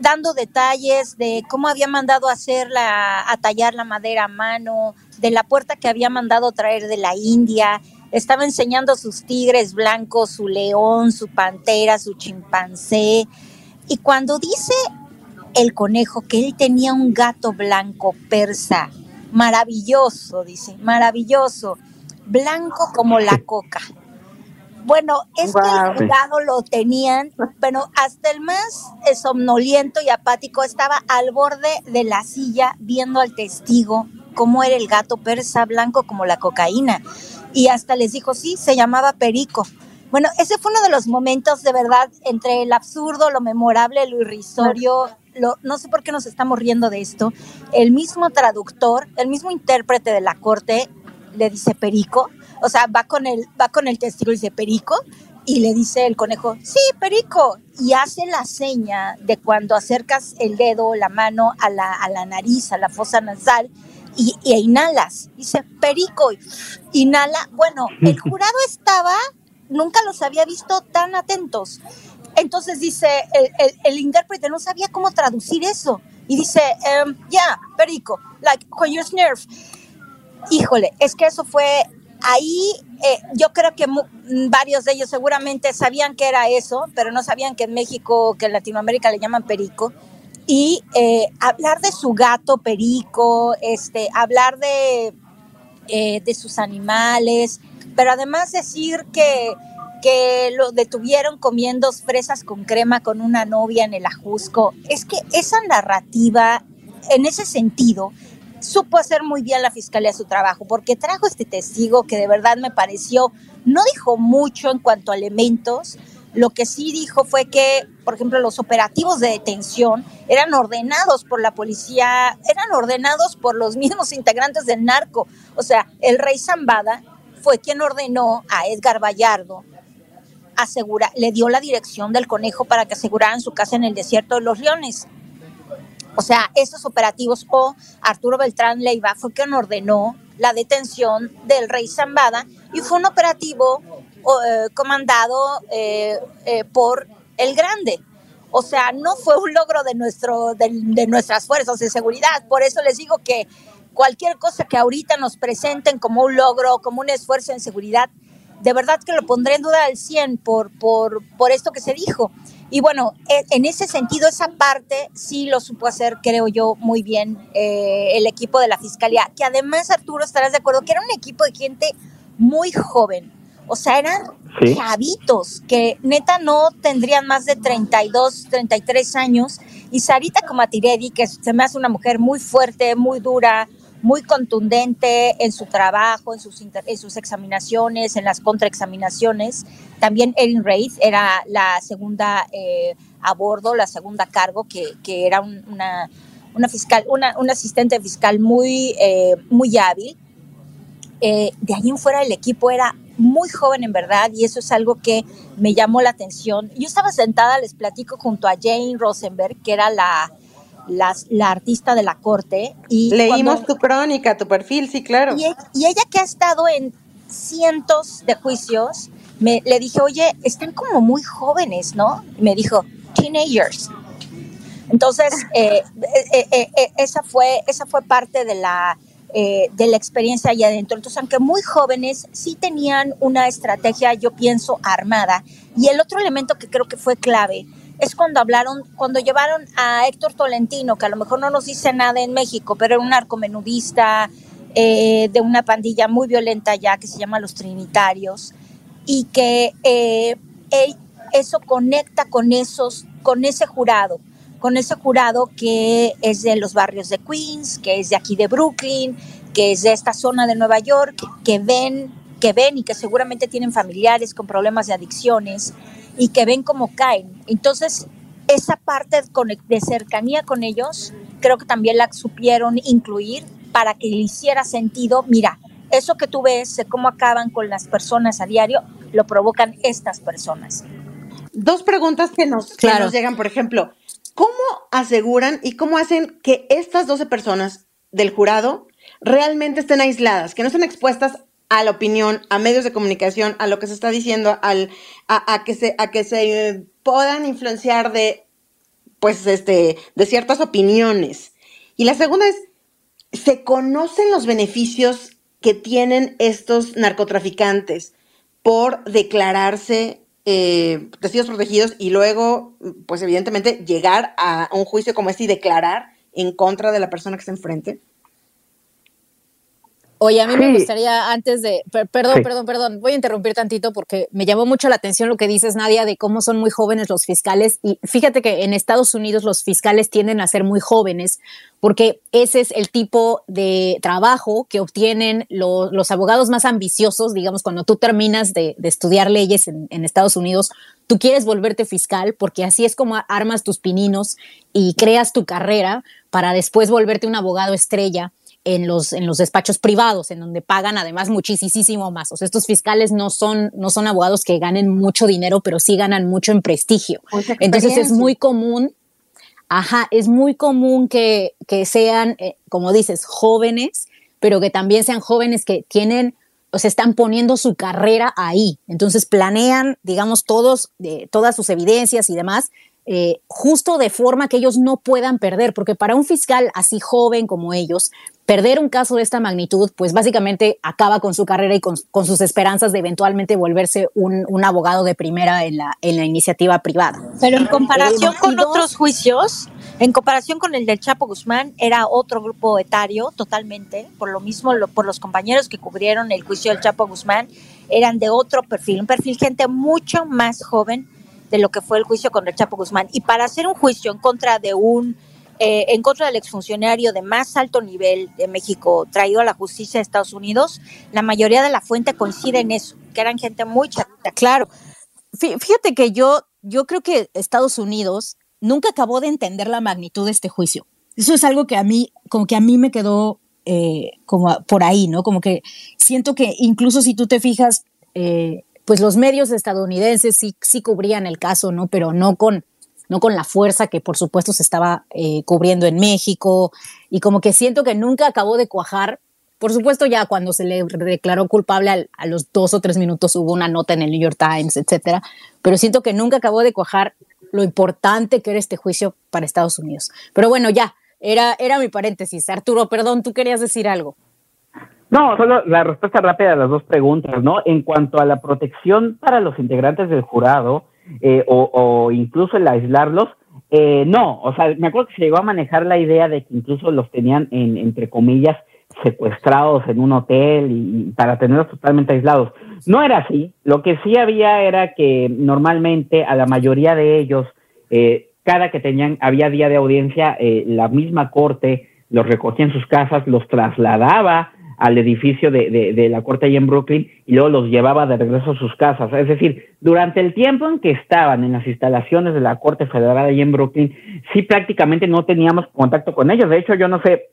dando detalles de cómo había mandado hacer la, a tallar la madera a mano, de la puerta que había mandado traer de la India. Estaba enseñando sus tigres blancos, su león, su pantera, su chimpancé. Y cuando dice el conejo que él tenía un gato blanco persa, maravilloso, dice, maravilloso, blanco como la coca. Bueno, es que el gato lo tenían, pero hasta el más somnoliento y apático estaba al borde de la silla viendo al testigo cómo era el gato persa blanco como la cocaína. Y hasta les dijo, sí, se llamaba Perico. Bueno, ese fue uno de los momentos de verdad entre el absurdo, lo memorable, lo irrisorio no sé por qué nos estamos riendo de esto, el mismo traductor, el mismo intérprete de la corte le dice perico, o sea, va con el, va con el testigo y dice perico, y le dice el conejo, sí, perico, y hace la seña de cuando acercas el dedo, la mano a la, a la nariz, a la fosa nasal, y, y inhalas, dice perico, inhala, bueno, el jurado estaba, nunca los había visto tan atentos. Entonces dice, el, intérprete no sabía cómo traducir eso. Y dice, um, yeah, perico, like when you sniff. Híjole, es que eso fue ahí, eh, yo creo que varios de ellos seguramente sabían que era eso, pero no sabían que en México, que en Latinoamérica le llaman perico. Y eh, hablar de su gato perico, este, hablar de, eh, de sus animales, pero además decir que que lo detuvieron comiendo fresas con crema con una novia en el Ajusco. Es que esa narrativa, en ese sentido, supo hacer muy bien la fiscalía su trabajo, porque trajo este testigo que de verdad me pareció, no dijo mucho en cuanto a elementos, lo que sí dijo fue que, por ejemplo, los operativos de detención eran ordenados por la policía, eran ordenados por los mismos integrantes del narco. O sea, el rey Zambada fue quien ordenó a Edgar Vallardo asegura, le dio la dirección del conejo para que aseguraran su casa en el desierto de los leones. O sea, esos operativos o Arturo Beltrán Leiva fue quien ordenó la detención del rey Zambada y fue un operativo eh, comandado eh, eh, por el Grande. O sea, no fue un logro de, nuestro, de, nuestras fuerzas de seguridad. Por eso les digo que cualquier cosa que ahorita nos presenten como un logro, como un esfuerzo en seguridad, de verdad que lo pondré en duda al 100 por, por, por esto que se dijo. Y bueno, en ese sentido, esa parte sí lo supo hacer, creo yo, muy bien el equipo de la Fiscalía, que además, Arturo, estarás de acuerdo, que era un equipo de gente muy joven, o sea, eran chavitos que neta no tendrían más de 32, 33 años. Y Sarita Comatiredi, que se me hace una mujer muy fuerte, muy dura, muy contundente en su trabajo, en sus, en sus examinaciones, en las contraexaminaciones. También Erin Reid era la segunda eh, a bordo, la segunda cargo, que, que era una, una, fiscal, una, asistente fiscal muy, eh, muy hábil. Eh, de ahí en fuera el equipo era muy joven en verdad y eso es algo que me llamó la atención. Yo estaba sentada, les platico, junto a Jane Rosenberg, que era la, la, artista de la corte. Y Leímos tu crónica, tu perfil, sí, claro. Y, ella que ha estado en cientos de juicios, me, le dije, oye, están como muy jóvenes, ¿no? me dijo, teenagers. Entonces, eh, eh, eh, esa, fue, esa fue parte de la eh, de la experiencia allá adentro. Entonces, aunque muy jóvenes, sí tenían una estrategia, yo pienso, armada. Y el otro elemento que creo que fue clave es cuando hablaron, cuando llevaron a Héctor Tolentino, que a lo mejor no nos dice nada en México, pero era un narcomenudista eh, de una pandilla muy violenta ya que se llama Los Trinitarios, y que eh, eso conecta con, esos, con ese jurado con ese jurado que es de los barrios de Queens, que es de aquí de Brooklyn, que es de esta zona de Nueva York, que ven, que ven y que seguramente tienen familiares con problemas de adicciones y que ven cómo caen. Entonces, esa parte de cercanía con ellos, creo que también la supieron incluir para que le hiciera sentido, mira, eso que tú ves de cómo acaban con las personas a diario, lo provocan estas personas. Dos preguntas que nos, que nos llegan, por ejemplo, ¿Cómo aseguran y cómo hacen que estas 12 personas del jurado realmente estén aisladas, que no estén expuestas a la opinión, a medios de comunicación, a lo que se está diciendo, al, a, que se, a que se puedan influenciar de, pues, este, de ciertas opiniones? Y la segunda es, ¿se conocen los beneficios que tienen estos narcotraficantes por declararse eh, protegidos y luego, pues evidentemente, llegar a un juicio como este y declarar en contra de la persona que está enfrente? Oye, a mí me gustaría antes de, perdón, perdón, perdón, voy a interrumpir tantito porque me llamó mucho la atención lo que dices, Nadia, de cómo son muy jóvenes los fiscales. Y fíjate que en Estados Unidos los fiscales tienden a ser muy jóvenes porque ese es el tipo de trabajo que obtienen los abogados más ambiciosos, digamos, cuando tú terminas de, estudiar leyes en, en Estados Unidos, tú quieres volverte fiscal porque así es como armas tus pininos y creas tu carrera para después volverte un abogado estrella en los, en los despachos privados, en donde pagan además muchísimo más. O sea, estos fiscales no son, no son abogados que ganen mucho dinero, pero sí ganan mucho en prestigio. Entonces es muy común, ajá, es muy común que, que sean, eh, como dices, jóvenes, pero que también sean jóvenes que tienen o sea, están poniendo su carrera ahí. Entonces planean, digamos, todos, eh, todas sus evidencias y demás eh, justo de forma que ellos no puedan perder, porque para un fiscal así joven como ellos, perder un caso de esta magnitud, pues básicamente acaba con su carrera y con, sus esperanzas de eventualmente volverse un, abogado de primera en la, en la iniciativa privada. Pero en comparación con otros juicios, en comparación con el del Chapo Guzmán, era otro grupo etario totalmente, por lo mismo, por los compañeros que cubrieron el juicio del Chapo Guzmán, eran de otro perfil, un perfil gente mucho más joven, de lo que fue el juicio contra el Chapo Guzmán. Y para hacer un juicio en contra de un eh, en contra del exfuncionario de más alto nivel de México traído a la justicia de Estados Unidos, la mayoría de la fuente coincide en eso, que eran gente muy chavita. Claro. Fíjate que yo, yo creo que Estados Unidos nunca acabó de entender la magnitud de este juicio. Eso es algo que a mí, como que a mí me quedó eh, como por ahí, ¿no? Como que siento que incluso si tú te fijas, eh, pues los medios estadounidenses sí, sí cubrían el caso, ¿no? Pero no con, no con la fuerza que por supuesto se estaba eh, cubriendo en México y como que siento que nunca acabó de cuajar. Por supuesto ya cuando se le declaró culpable a, los dos o tres minutos hubo una nota en el New York Times, etcétera, pero siento que nunca acabó de cuajar lo importante que era este juicio para Estados Unidos. Pero bueno, ya, era, era mi paréntesis. Arturo, perdón, tú querías decir algo. No, solo la respuesta rápida a las dos preguntas, ¿no? En cuanto a la protección para los integrantes del jurado, eh, o, incluso el aislarlos, eh, no, o sea, me acuerdo que se llegó a manejar la idea de que incluso los tenían en, entre comillas, secuestrados en un hotel y, para tenerlos totalmente aislados. No era así, lo que sí había era que normalmente a la mayoría de ellos, eh, cada que tenían, había día de audiencia, la misma corte los recogía en sus casas, los trasladaba al edificio de, de, la corte ahí en Brooklyn y luego los llevaba de regreso a sus casas. Es decir, durante el tiempo en que estaban en las instalaciones de la Corte Federal ahí en Brooklyn, sí prácticamente no teníamos contacto con ellos. De hecho, yo no sé,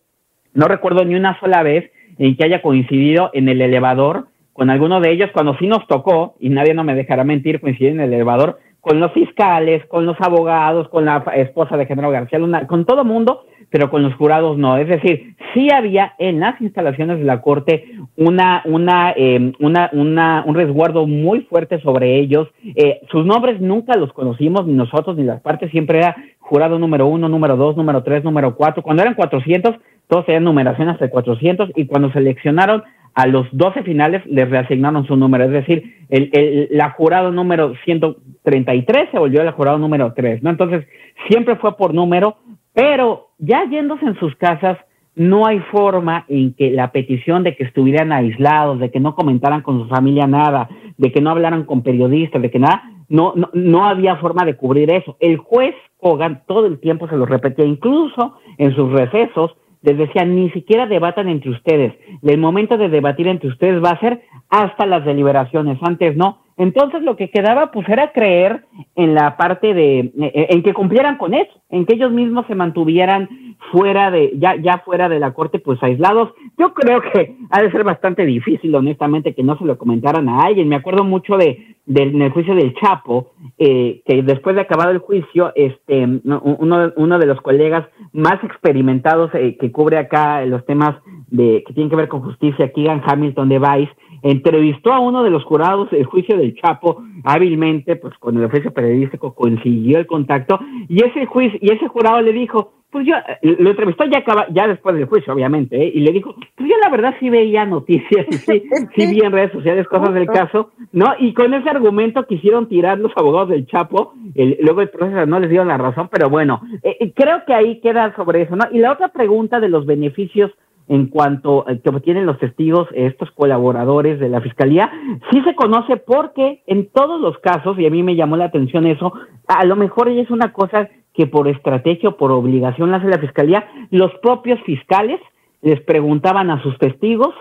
no recuerdo ni una sola vez en que haya coincidido en el elevador con alguno de ellos cuando sí nos tocó, y nadie no me dejará mentir, coincidir en el elevador con los fiscales, con los abogados, con la esposa de General García Luna, con todo mundo, pero con los jurados no. Es decir, sí había en las instalaciones de la Corte una, una, eh, una, una un resguardo muy fuerte sobre ellos. Eh, sus nombres nunca los conocimos, ni nosotros, ni las partes, siempre era jurado número uno, número dos, número tres, número cuatro. Cuando eran 400, todos tenían numeración hasta 400, y cuando seleccionaron a los 12 finales les reasignaron su número, es decir, el, el, la jurado número 133 se volvió la jurado número 3, ¿no? Entonces, siempre fue por número, pero ya yéndose en sus casas, no hay forma en que la petición de que estuvieran aislados, de que no comentaran con su familia nada, de que no hablaran con periodistas, de que nada, no, no, no había forma de cubrir eso. El juez Hogan todo el tiempo se lo repetía, incluso en sus recesos, les decía, ni siquiera debatan entre ustedes. El momento de debatir entre ustedes va a ser hasta las deliberaciones, antes no. Entonces lo que quedaba pues era creer en la parte de, eh, eh, en que cumplieran con eso, en que ellos mismos se mantuvieran fuera de, ya, ya fuera de la corte, pues aislados. Yo creo que ha de ser bastante difícil, honestamente, que no se lo comentaran a alguien. Me acuerdo mucho de, del, el juicio del Chapo, eh, que después de acabado el juicio, este, uno, uno de los colegas más experimentados que cubre acá los temas de, que tienen que ver con justicia, Keegan Hamilton de Vice, entrevistó a uno de los jurados del juicio del Chapo hábilmente, pues con el oficio periodístico consiguió el contacto y ese juicio y ese jurado le dijo, pues yo lo entrevistó ya acaba, ya después del juicio obviamente ¿eh? y le dijo, pues yo la verdad sí veía noticias y sí, sí vi en redes sociales cosas del caso, no y con ese argumento quisieron tirar los abogados del Chapo, luego el proceso no les dieron la razón, pero bueno eh, eh, creo que ahí queda sobre eso, no y la otra pregunta de los beneficios en cuanto que obtienen los testigos, estos colaboradores de la fiscalía, sí se conoce porque en todos los casos, y a mí me llamó la atención eso, a lo mejor es una cosa que por estrategia o por obligación hace la fiscalía, los propios fiscales les preguntaban a sus testigos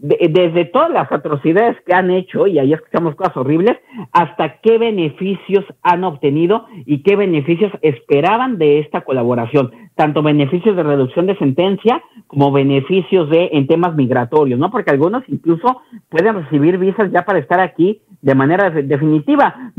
desde todas las atrocidades que han hecho, y ahí escuchamos cosas horribles, hasta qué beneficios han obtenido y qué beneficios esperaban de esta colaboración, tanto beneficios de reducción de sentencia como beneficios de en temas migratorios, ¿no? Porque algunos incluso pueden recibir visas ya para estar aquí de manera definitiva,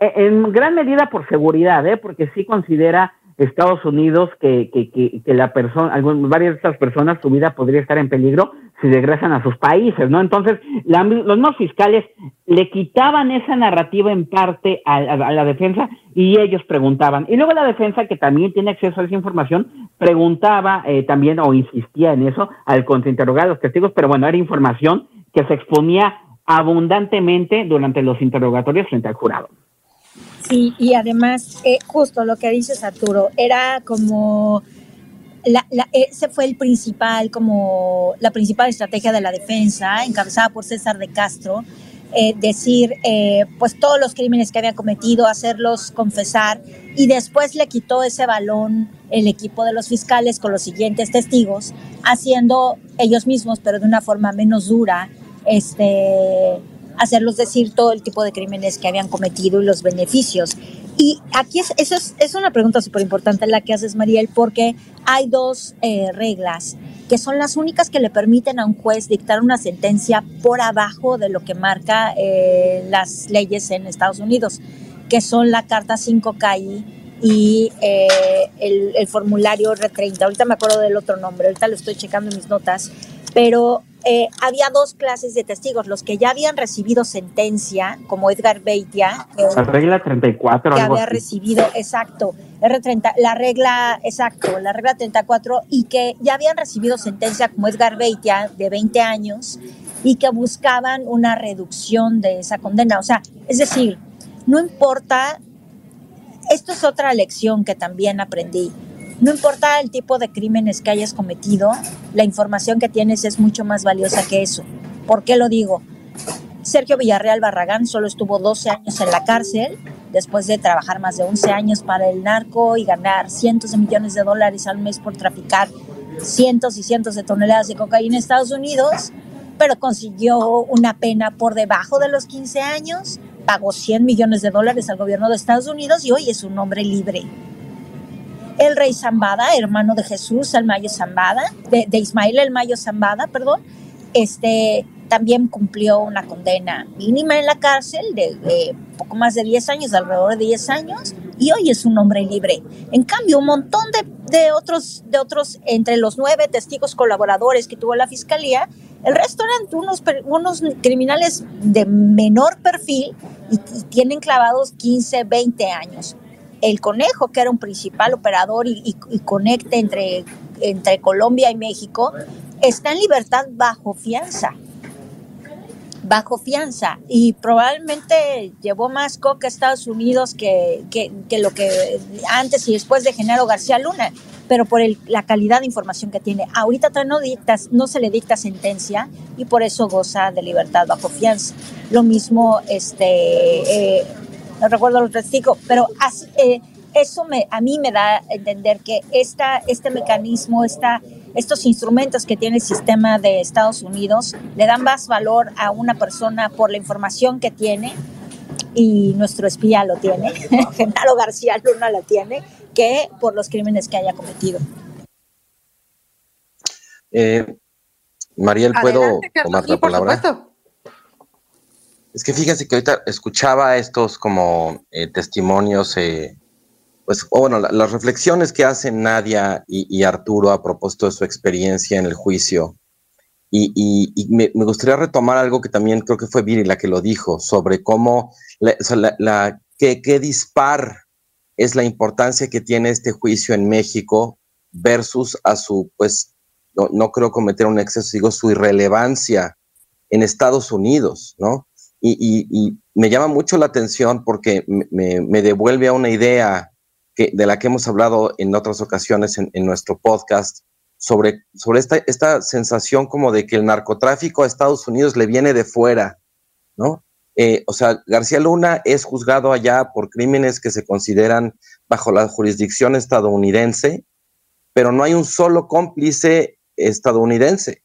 en gran medida por seguridad, ¿eh? Porque sí considera Estados Unidos que, que, que, que la persona, varias de estas personas, su vida podría estar en peligro si regresan a sus países, ¿no? Entonces, los no fiscales le quitaban esa narrativa en parte a, la defensa y ellos preguntaban. Y luego la defensa, que también tiene acceso a esa información, preguntaba eh, también o insistía en eso al contrainterrogar a los testigos, pero bueno, era información que se exponía abundantemente durante los interrogatorios frente al jurado. Sí, y además, eh, justo lo que dices Arturo, era como la, ese fue el principal, como la principal estrategia de la defensa, encabezada por César de Castro, eh, decir eh, pues todos los crímenes que había cometido, hacerlos confesar y después le quitó ese balón el equipo de los fiscales con los siguientes testigos, haciendo ellos mismos, pero de una forma menos dura, este, hacerlos decir todo el tipo de crímenes que habían cometido y los beneficios. Y aquí es, eso es, una pregunta súper importante la que haces, Mariel, porque hay dos eh, reglas que son las únicas que le permiten a un juez dictar una sentencia por abajo de lo que marca eh, las leyes en Estados Unidos, que son la Carta 5 KI y eh, el, el, formulario R30. Ahorita me acuerdo del otro nombre, ahorita lo estoy checando en mis notas, pero eh, había dos clases de testigos, los que ya habían recibido sentencia, como Edgar Beitia. la regla 34. Que había recibido, exacto, R30, la regla, exacto, la regla 34, y que ya habían recibido sentencia, como Edgar Beitia, de 20 años, y que buscaban una reducción de esa condena. O sea, es decir, no importa, esto es otra lección que también aprendí no importa el tipo de crímenes que hayas cometido, la información que tienes es mucho más valiosa que eso. ¿Por qué lo digo? Sergio Villarreal Barragán solo estuvo 12 años en la cárcel después de trabajar más de 11 años para el narco y ganar cientos de millones de dólares al mes por traficar cientos y cientos de toneladas de cocaína en Estados Unidos, pero consiguió una pena por debajo de los 15 años, pagó 100 millones de dólares al gobierno de Estados Unidos y hoy es un hombre libre el rey Zambada, hermano de Jesús, el Mayo Zambada, de, Ismael el Mayo Zambada, perdón, este, también cumplió una condena mínima en la cárcel de, poco más de 10 años, alrededor de 10 años, y hoy es un hombre libre. En cambio, un montón de, otros, de otros, entre los nueve testigos colaboradores que tuvo la fiscalía, el resto eran unos, unos criminales de menor perfil y, y tienen clavados 15, 20 años el Conejo, que era un principal operador y, conecte entre, entre Colombia y México, está en libertad bajo fianza. Bajo fianza. Y probablemente llevó más coca a Estados Unidos que, lo que antes y después de Genaro García Luna pero por la calidad de información que tiene. Ahorita no, dictas, no se le dicta sentencia y por eso goza de libertad bajo fianza. Lo mismo este, eh, no recuerdo los testigos, pero eh, eso me, a mí me da a entender que esta, este mecanismo, esta, estos instrumentos que tiene el sistema de Estados Unidos le dan más valor a una persona por la información que tiene y nuestro espía lo tiene, Genaro García Luna lo tiene, que por los crímenes que haya cometido. Eh, Mariel, ¿puedo tomar la palabra? Es que fíjense que ahorita escuchaba estos como eh, testimonios, eh, pues, bueno, las reflexiones que hacen Nadia y, Arturo a propósito de su experiencia en el juicio. Y, me, gustaría retomar algo que también creo que fue Viri la que lo dijo, sobre cómo, la, qué, dispar es la importancia que tiene este juicio en México versus a su, pues, no, no creo cometer un exceso, digo, su irrelevancia en Estados Unidos, ¿no? Y, me llama mucho la atención porque me, devuelve a una idea de la que hemos hablado en otras ocasiones en, nuestro podcast sobre, sobre esta, esta, sensación como de que el narcotráfico a Estados Unidos le viene de fuera, ¿no? Eh, o sea, García Luna es juzgado allá por crímenes que se consideran bajo la jurisdicción estadounidense, pero no hay un solo cómplice estadounidense.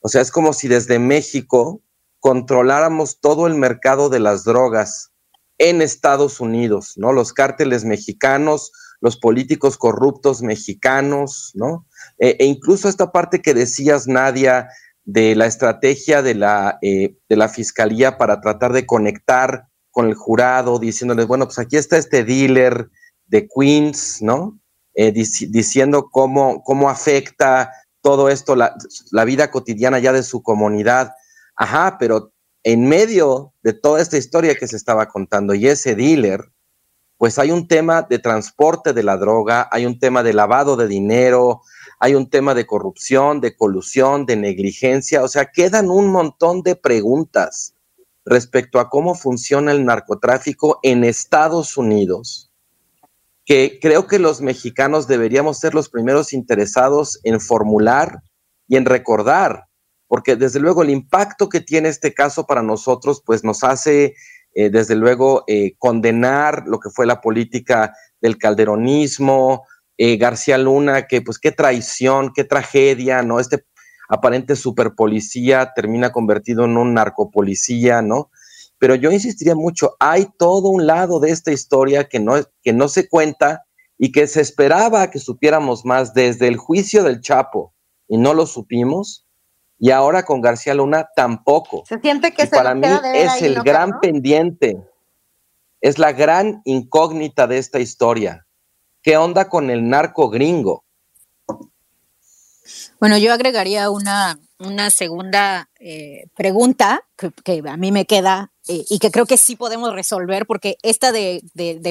O sea, es como si desde México controláramos todo el mercado de las drogas en Estados Unidos, ¿no? Los cárteles mexicanos, los políticos corruptos mexicanos, ¿no? E, e incluso esta parte que decías, Nadia, de la estrategia de la, eh, de la fiscalía para tratar de conectar con el jurado, diciéndoles, bueno, pues aquí está este dealer de Queens, ¿no? Eh, diciendo cómo, cómo afecta todo esto la, la vida cotidiana ya de su comunidad. Ajá, pero en medio de toda esta historia que se estaba contando y ese dealer, pues hay un tema de transporte de la droga, hay un tema de lavado de dinero, hay un tema de corrupción, de colusión, de negligencia, o sea, quedan un montón de preguntas respecto a cómo funciona el narcotráfico en Estados Unidos, que creo que los mexicanos deberíamos ser los primeros interesados en formular y en recordar porque desde luego el impacto que tiene este caso para nosotros, pues nos hace, eh, desde luego, eh, condenar lo que fue la política del calderonismo, eh, García Luna, que pues qué traición, qué tragedia, ¿no? Este aparente superpolicía termina convertido en un narcopolicía, ¿no? Pero yo insistiría mucho, hay todo un lado de esta historia que no, que no se cuenta y que se esperaba que supiéramos más desde el juicio del Chapo y no lo supimos, y ahora con García Luna tampoco. Se siente que para mí es el gran pendiente, es la gran incógnita de esta historia. ¿Qué onda con el narco gringo? Bueno, yo agregaría una, una segunda eh, pregunta que, a mí me queda eh, y que creo que sí podemos resolver porque esta de,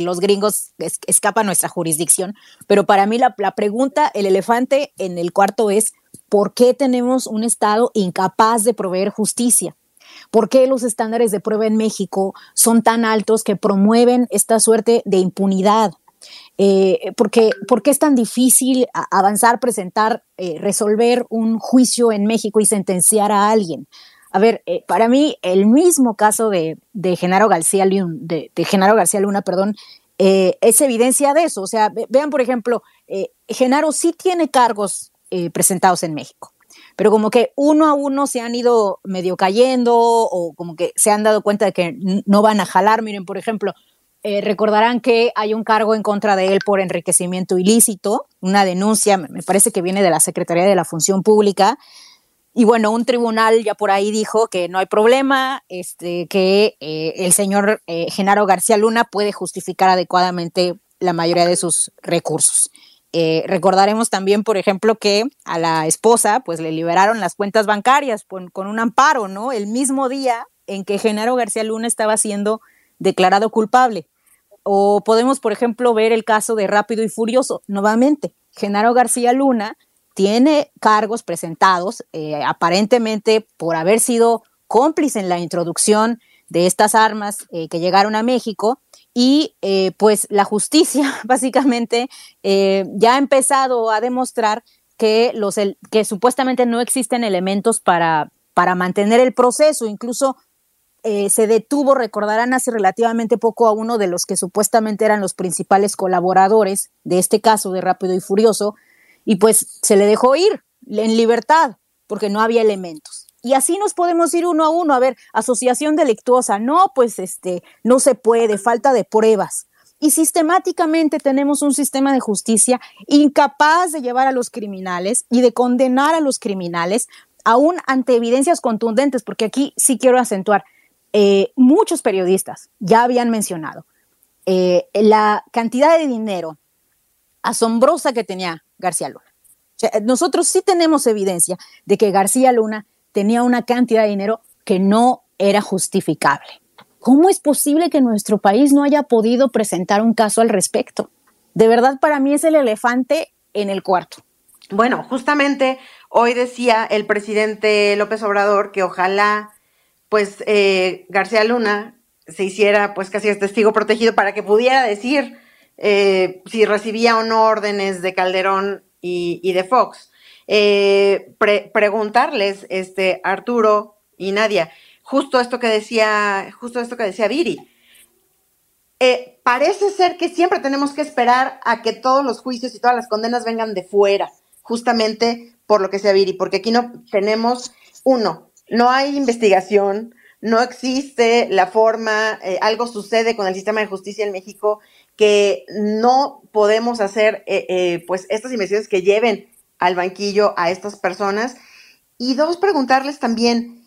los gringos escapa a nuestra jurisdicción, pero para mí la, la pregunta, el elefante en el cuarto es, ¿por qué tenemos un Estado incapaz de proveer justicia? ¿Por qué los estándares de prueba en México son tan altos que promueven esta suerte de impunidad? Eh, porque, ¿Por qué es tan difícil avanzar, presentar, eh, resolver un juicio en México y sentenciar a alguien? A ver, eh, para mí el mismo caso de, Genaro García Luna, de, Genaro García Luna, perdón, es evidencia de eso. O sea, vean, por ejemplo, Genaro sí tiene cargos presentados en México, pero como que uno a uno se han ido medio cayendo o como que se han dado cuenta de que no van a jalar. Miren, por ejemplo, eh, recordarán que hay un cargo en contra de él por enriquecimiento ilícito, una denuncia, me parece que viene de la Secretaría de la Función Pública. Y bueno, un tribunal ya por ahí dijo que no hay problema, este, que eh, el señor eh, Genaro García Luna puede justificar adecuadamente la mayoría de sus recursos. Recordaremos también, por ejemplo, que a la esposa pues le liberaron las cuentas bancarias con, con un amparo, ¿no? El mismo día en que Genaro García Luna estaba siendo declarado culpable. O podemos, por ejemplo, ver el caso de Rápido y Furioso. Nuevamente, Genaro García Luna tiene cargos presentados, eh, aparentemente por haber sido cómplice en la introducción de estas armas eh, que llegaron a México y eh, pues la justicia básicamente ya ha empezado a demostrar que, los, que supuestamente no existen elementos para, para mantener el proceso, incluso eh, se detuvo, recordarán hace relativamente poco a uno de los que supuestamente eran los principales colaboradores de este caso de Rápido y Furioso, y pues se le dejó ir en libertad porque no había elementos. Y así nos podemos ir uno a uno, a ver, asociación delictuosa, no, pues este, no se puede, falta de pruebas. Y sistemáticamente tenemos un sistema de justicia incapaz de llevar a los criminales y de condenar a los criminales, aún ante evidencias contundentes, porque aquí sí quiero acentuar, eh, muchos periodistas ya habían mencionado eh, la cantidad de dinero asombrosa que tenía García Luna. nosotros sí tenemos evidencia de que García Luna tenía una cantidad de dinero que no era justificable. ¿Cómo es posible que nuestro país no haya podido presentar un caso al respecto? De verdad, para mí es el elefante en el cuarto. Bueno, justamente hoy decía el presidente López Obrador que ojalá pues eh, García Luna se hiciera pues casi el testigo protegido para que pudiera decir eh, si recibía o no órdenes de Calderón y, de Fox. Eh, preguntarles, este, Arturo y Nadia, justo esto que decía, justo esto que decía Viri. parece ser que siempre tenemos que esperar a que todos los juicios y todas las condenas vengan de fuera, justamente por lo que sea Viri, porque aquí no tenemos, uno, no hay investigación, no existe la forma, eh, algo sucede con el sistema de justicia en México que no podemos hacer eh, eh, pues estas investigaciones que lleven al banquillo a estas personas. Y dos, preguntarles también,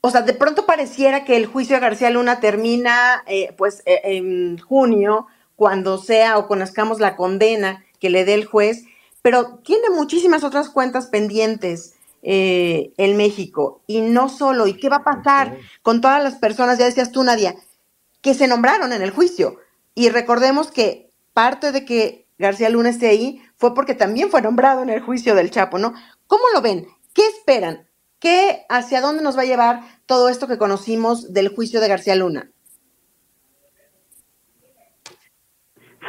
o sea, de pronto pareciera que el juicio de García Luna termina pues en junio, cuando sea o conozcamos la condena que le dé el juez, pero tiene muchísimas otras cuentas pendientes eh, en México. Y no solo, ¿y qué va a pasar con todas las personas, ya decías tú, Nadia, que se nombraron en el juicio? Y recordemos que parte de que García Luna esté ahí fue porque también fue nombrado en el juicio del Chapo, ¿no? ¿Cómo lo ven? ¿Qué esperan? ¿Qué, hacia dónde nos va a llevar todo esto que conocimos del juicio de García Luna?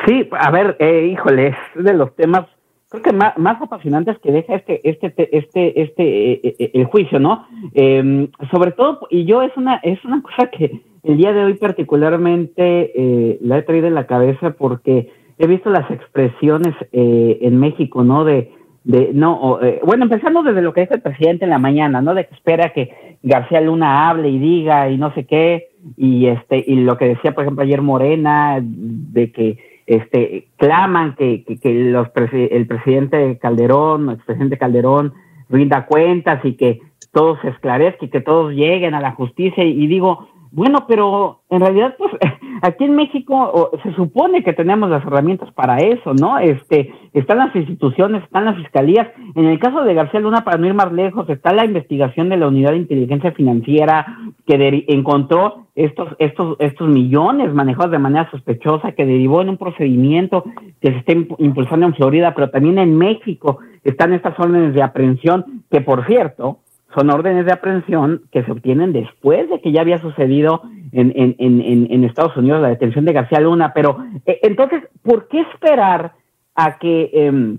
Sí, a ver, eh, híjole, es de los temas creo que más, más apasionantes que deja este, este, este, este, eh, eh, el juicio, ¿no? Em, sobre todo, y yo es una, es una cosa que el día de hoy particularmente eh, la he traído en la cabeza porque he visto las expresiones en México, ¿no? De, de no, bueno, empezando desde lo que dice el presidente en la mañana, ¿no? De que espera que García Luna hable y diga y no sé qué, y este, y lo que decía, por ejemplo, ayer Morena, de que este, claman que, que, los el presidente Calderón, el expresidente Calderón, rinda cuentas y que todo se esclarezca y que todos lleguen a la justicia. Y, digo, bueno, pero en realidad, pues aquí en México se supone que tenemos las herramientas para eso, ¿no? Este, están las instituciones, están las fiscalías. En el caso de García Luna, para no ir más lejos, está la investigación de la Unidad de Inteligencia Financiera que encontró estos, estos, estos millones manejados de manera sospechosa que derivó en un procedimiento que se está impulsando en Florida, pero también en México están estas órdenes de aprehensión, que por cierto, son órdenes de aprehensión que se obtienen después de que ya había sucedido en, en, Estados Unidos la detención de García Luna. Pero eh, entonces, ¿por qué esperar a que, em,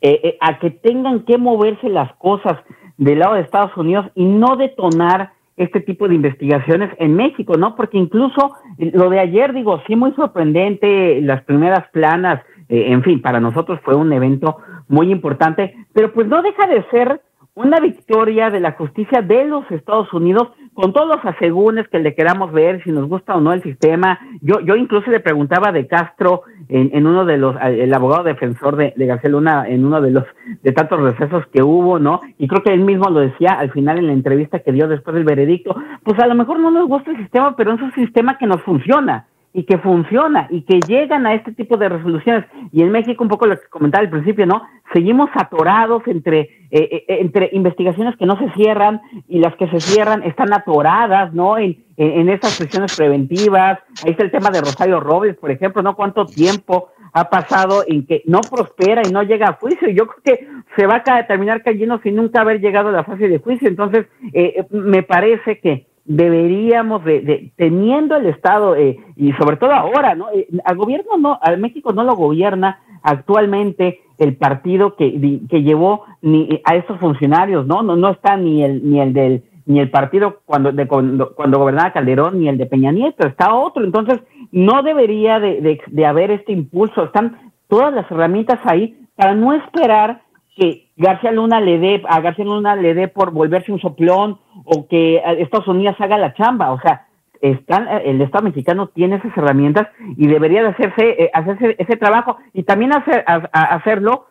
eh, eh, a que tengan que moverse las cosas del lado de Estados Unidos y no detonar este tipo de investigaciones en México, ¿no? Porque incluso lo de ayer, digo, sí muy sorprendente, las primeras planas, en fin, para nosotros fue un evento muy importante, pero pues no deja de ser una victoria de la justicia de los Estados Unidos con todos los asegúnes que le queramos ver, si nos gusta o no el sistema. Yo, yo incluso le preguntaba de Castro en, en uno de los, el abogado defensor de, de, García Luna, en uno de los, de tantos recesos que hubo, ¿no? Y creo que él mismo lo decía al final en la entrevista que dio después del veredicto, pues a lo mejor no nos gusta el sistema, pero es un sistema que nos funciona y que funciona y que llegan a este tipo de resoluciones. Y en México, un poco lo que comentaba al principio, ¿no? Seguimos atorados entre, eh, eh, entre investigaciones que no se cierran y las que se cierran están atoradas, ¿no? En, en, estas prisiones preventivas. Ahí está el tema de Rosario Robles, por ejemplo, ¿no? ¿Cuánto tiempo ha pasado en que no prospera y no llega a juicio? Yo creo que se va a terminar cayendo sin nunca haber llegado a la fase de juicio. Entonces, eh, me parece que deberíamos de, teniendo el Estado eh, y sobre todo ahora, ¿no? Eh, al gobierno no, al México no lo gobierna actualmente el partido que, que llevó ni a estos funcionarios, ¿no? No no está ni el ni el del ni el partido cuando de, cuando, cuando gobernaba Calderón ni el de Peña Nieto, está otro, entonces no debería de, de, de haber este impulso, están todas las herramientas ahí para no esperar que García Luna le dé, a García Luna le dé por volverse un soplón o que Estados Unidos haga la chamba, o sea, están, el Estado mexicano tiene esas herramientas y debería de hacerse, eh, hacerse ese trabajo y también hacer, hacerlo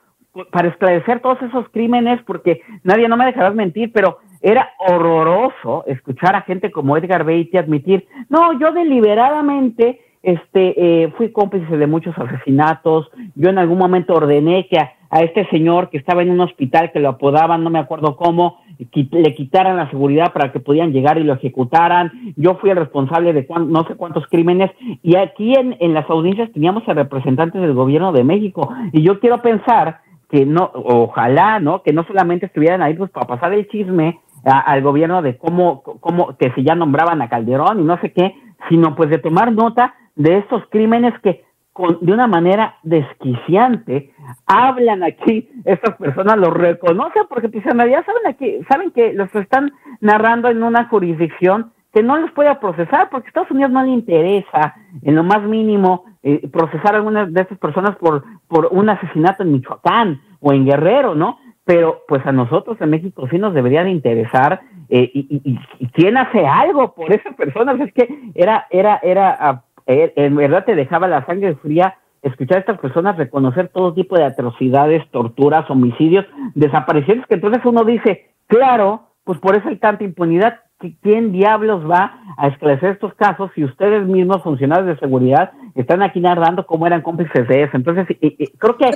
para esclarecer todos esos crímenes, porque nadie, no me dejarás mentir, pero era horroroso escuchar a gente como Edgar Beatty admitir, no, yo deliberadamente este, eh, fui cómplice de muchos asesinatos, yo en algún momento ordené que a, este señor que estaba en un hospital que lo apodaban, no me acuerdo cómo, le quitaran la seguridad para que pudieran llegar y lo ejecutaran, yo fui el responsable de no sé cuántos crímenes, y aquí en, en las audiencias teníamos a representantes del gobierno de México, y yo quiero pensar que no, ojalá, ¿no? Que no solamente estuvieran ahí pues para pasar el chisme al gobierno de cómo, cómo, que si ya nombraban a Calderón y no sé qué, sino pues de tomar nota de estos crímenes que con, de una manera desquiciante hablan aquí, estas personas lo reconocen porque pues en saben aquí, saben que los están narrando en una jurisdicción que no les puede procesar porque a Estados Unidos no le interesa en lo más mínimo eh, procesar a algunas de estas personas por, por un asesinato en Michoacán o en Guerrero, ¿no? Pero pues a nosotros en México sí nos debería de interesar eh, y, y, quién hace algo por esas personas, es que era, era, era eh, en verdad te dejaba la sangre fría escuchar a estas personas reconocer todo tipo de atrocidades, torturas, homicidios, desapariciones, que entonces uno dice, claro, pues por eso hay tanta impunidad. ¿Quién diablos va a esclarecer estos casos si ustedes mismos, funcionarios de seguridad, están aquí narrando cómo eran cómplices de eso? Entonces, creo que,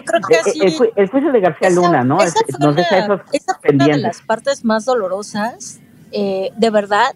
el, juicio de García Luna, ¿no? Esa nos deja esos pendientes. una de las partes más dolorosas, eh, de verdad,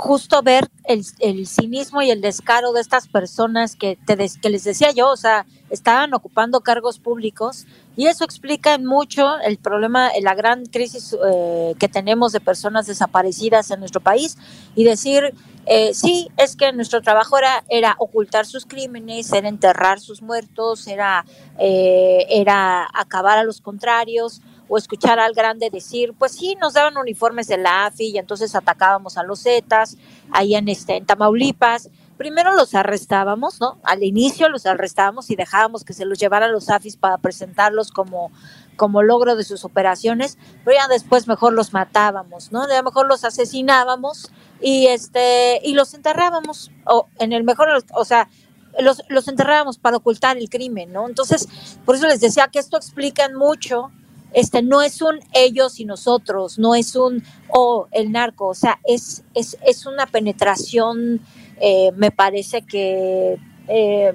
justo ver el, el, cinismo y el descaro de estas personas que, te que les decía yo, o sea, estaban ocupando cargos públicos y eso explica mucho el problema, la gran crisis eh, que tenemos de personas desaparecidas en nuestro país y decir, eh, sí, es que nuestro trabajo era, era ocultar sus crímenes, era enterrar sus muertos, era, eh, era acabar a los contrarios o escuchar al grande decir, pues sí, nos daban uniformes de la AFI y entonces atacábamos a los Zetas ahí en, este, en Tamaulipas. Primero los arrestábamos, ¿no? Al inicio los arrestábamos y dejábamos que se los llevaran los AFIs para presentarlos como, como logro de sus operaciones, pero ya después mejor los matábamos, ¿no? Ya mejor los asesinábamos y este y los enterrábamos o en el mejor, o sea, los, los enterrábamos para ocultar el crimen, ¿no? Entonces, por eso les decía que esto explica mucho este no es un ellos y nosotros, no es un o oh, el narco, o sea, es, es, es una penetración, eh, me parece que eh,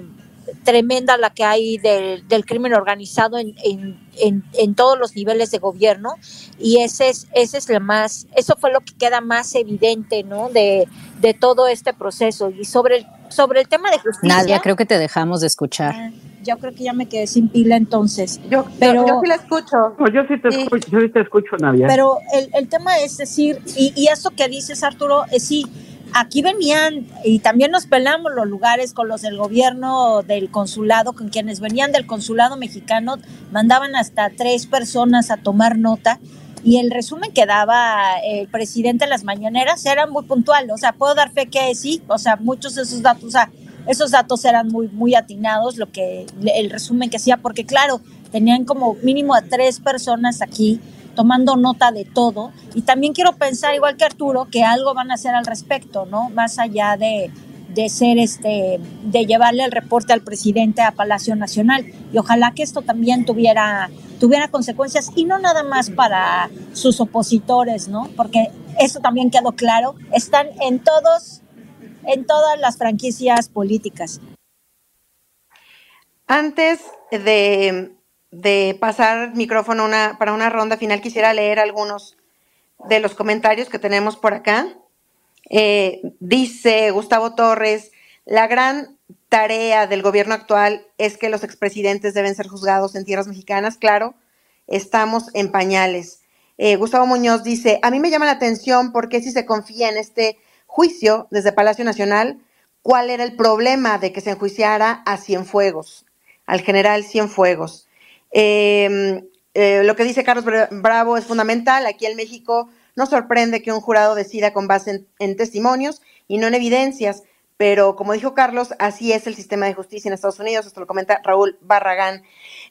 tremenda la que hay del, del crimen organizado en, en, en, todos los niveles de gobierno y ese es, ese es lo más, eso fue lo que queda más evidente, ¿no? De, de todo este proceso y sobre el, sobre el tema de justicia. Nadia, creo que te dejamos de escuchar. Ah, yo creo que ya me quedé sin pila entonces. Yo, pero, yo, sí la escucho. yo sí te escucho, yo sí te escucho, Nadia. Pero el, el tema es decir, y, y eso que dices, Arturo, es sí, aquí venían y también nos pelamos los lugares con los del gobierno del consulado, con quienes venían del consulado mexicano, mandaban hasta tres personas a tomar nota y el resumen que daba el presidente en las mañaneras era muy puntual, o sea, puedo dar fe que sí, o sea, muchos de esos datos, esos datos eran muy, muy atinados, lo que el resumen que hacía, porque claro, tenían como mínimo a tres personas aquí tomando nota de todo. Y también quiero pensar, igual que Arturo, que algo van a hacer al respecto, ¿no? Más allá de, de ser este, de llevarle el reporte al presidente a Palacio Nacional. Y ojalá que esto también tuviera, tuviera consecuencias, y no nada más para sus opositores, ¿no? Porque eso también quedó claro, están en todos en todas las franquicias políticas. Antes de, de pasar micrófono para una ronda final, quisiera leer algunos de los comentarios que tenemos por acá. Eh, dice Gustavo Torres, la gran tarea del gobierno actual es que los expresidentes deben ser juzgados en tierras mexicanas. Claro, estamos en pañales. Eh, Gustavo Muñoz dice, a mí me llama la atención porque si se confía en este juicio desde Palacio Nacional cuál era el problema de que se enjuiciara a Cienfuegos, al general Cienfuegos. Em, eh, lo que dice Carlos Bravo es fundamental. Aquí en México no sorprende que un jurado decida con base en, testimonios y no en evidencias, pero como dijo Carlos, así es el sistema de justicia en Estados Unidos. Esto lo comenta Raúl Barragán.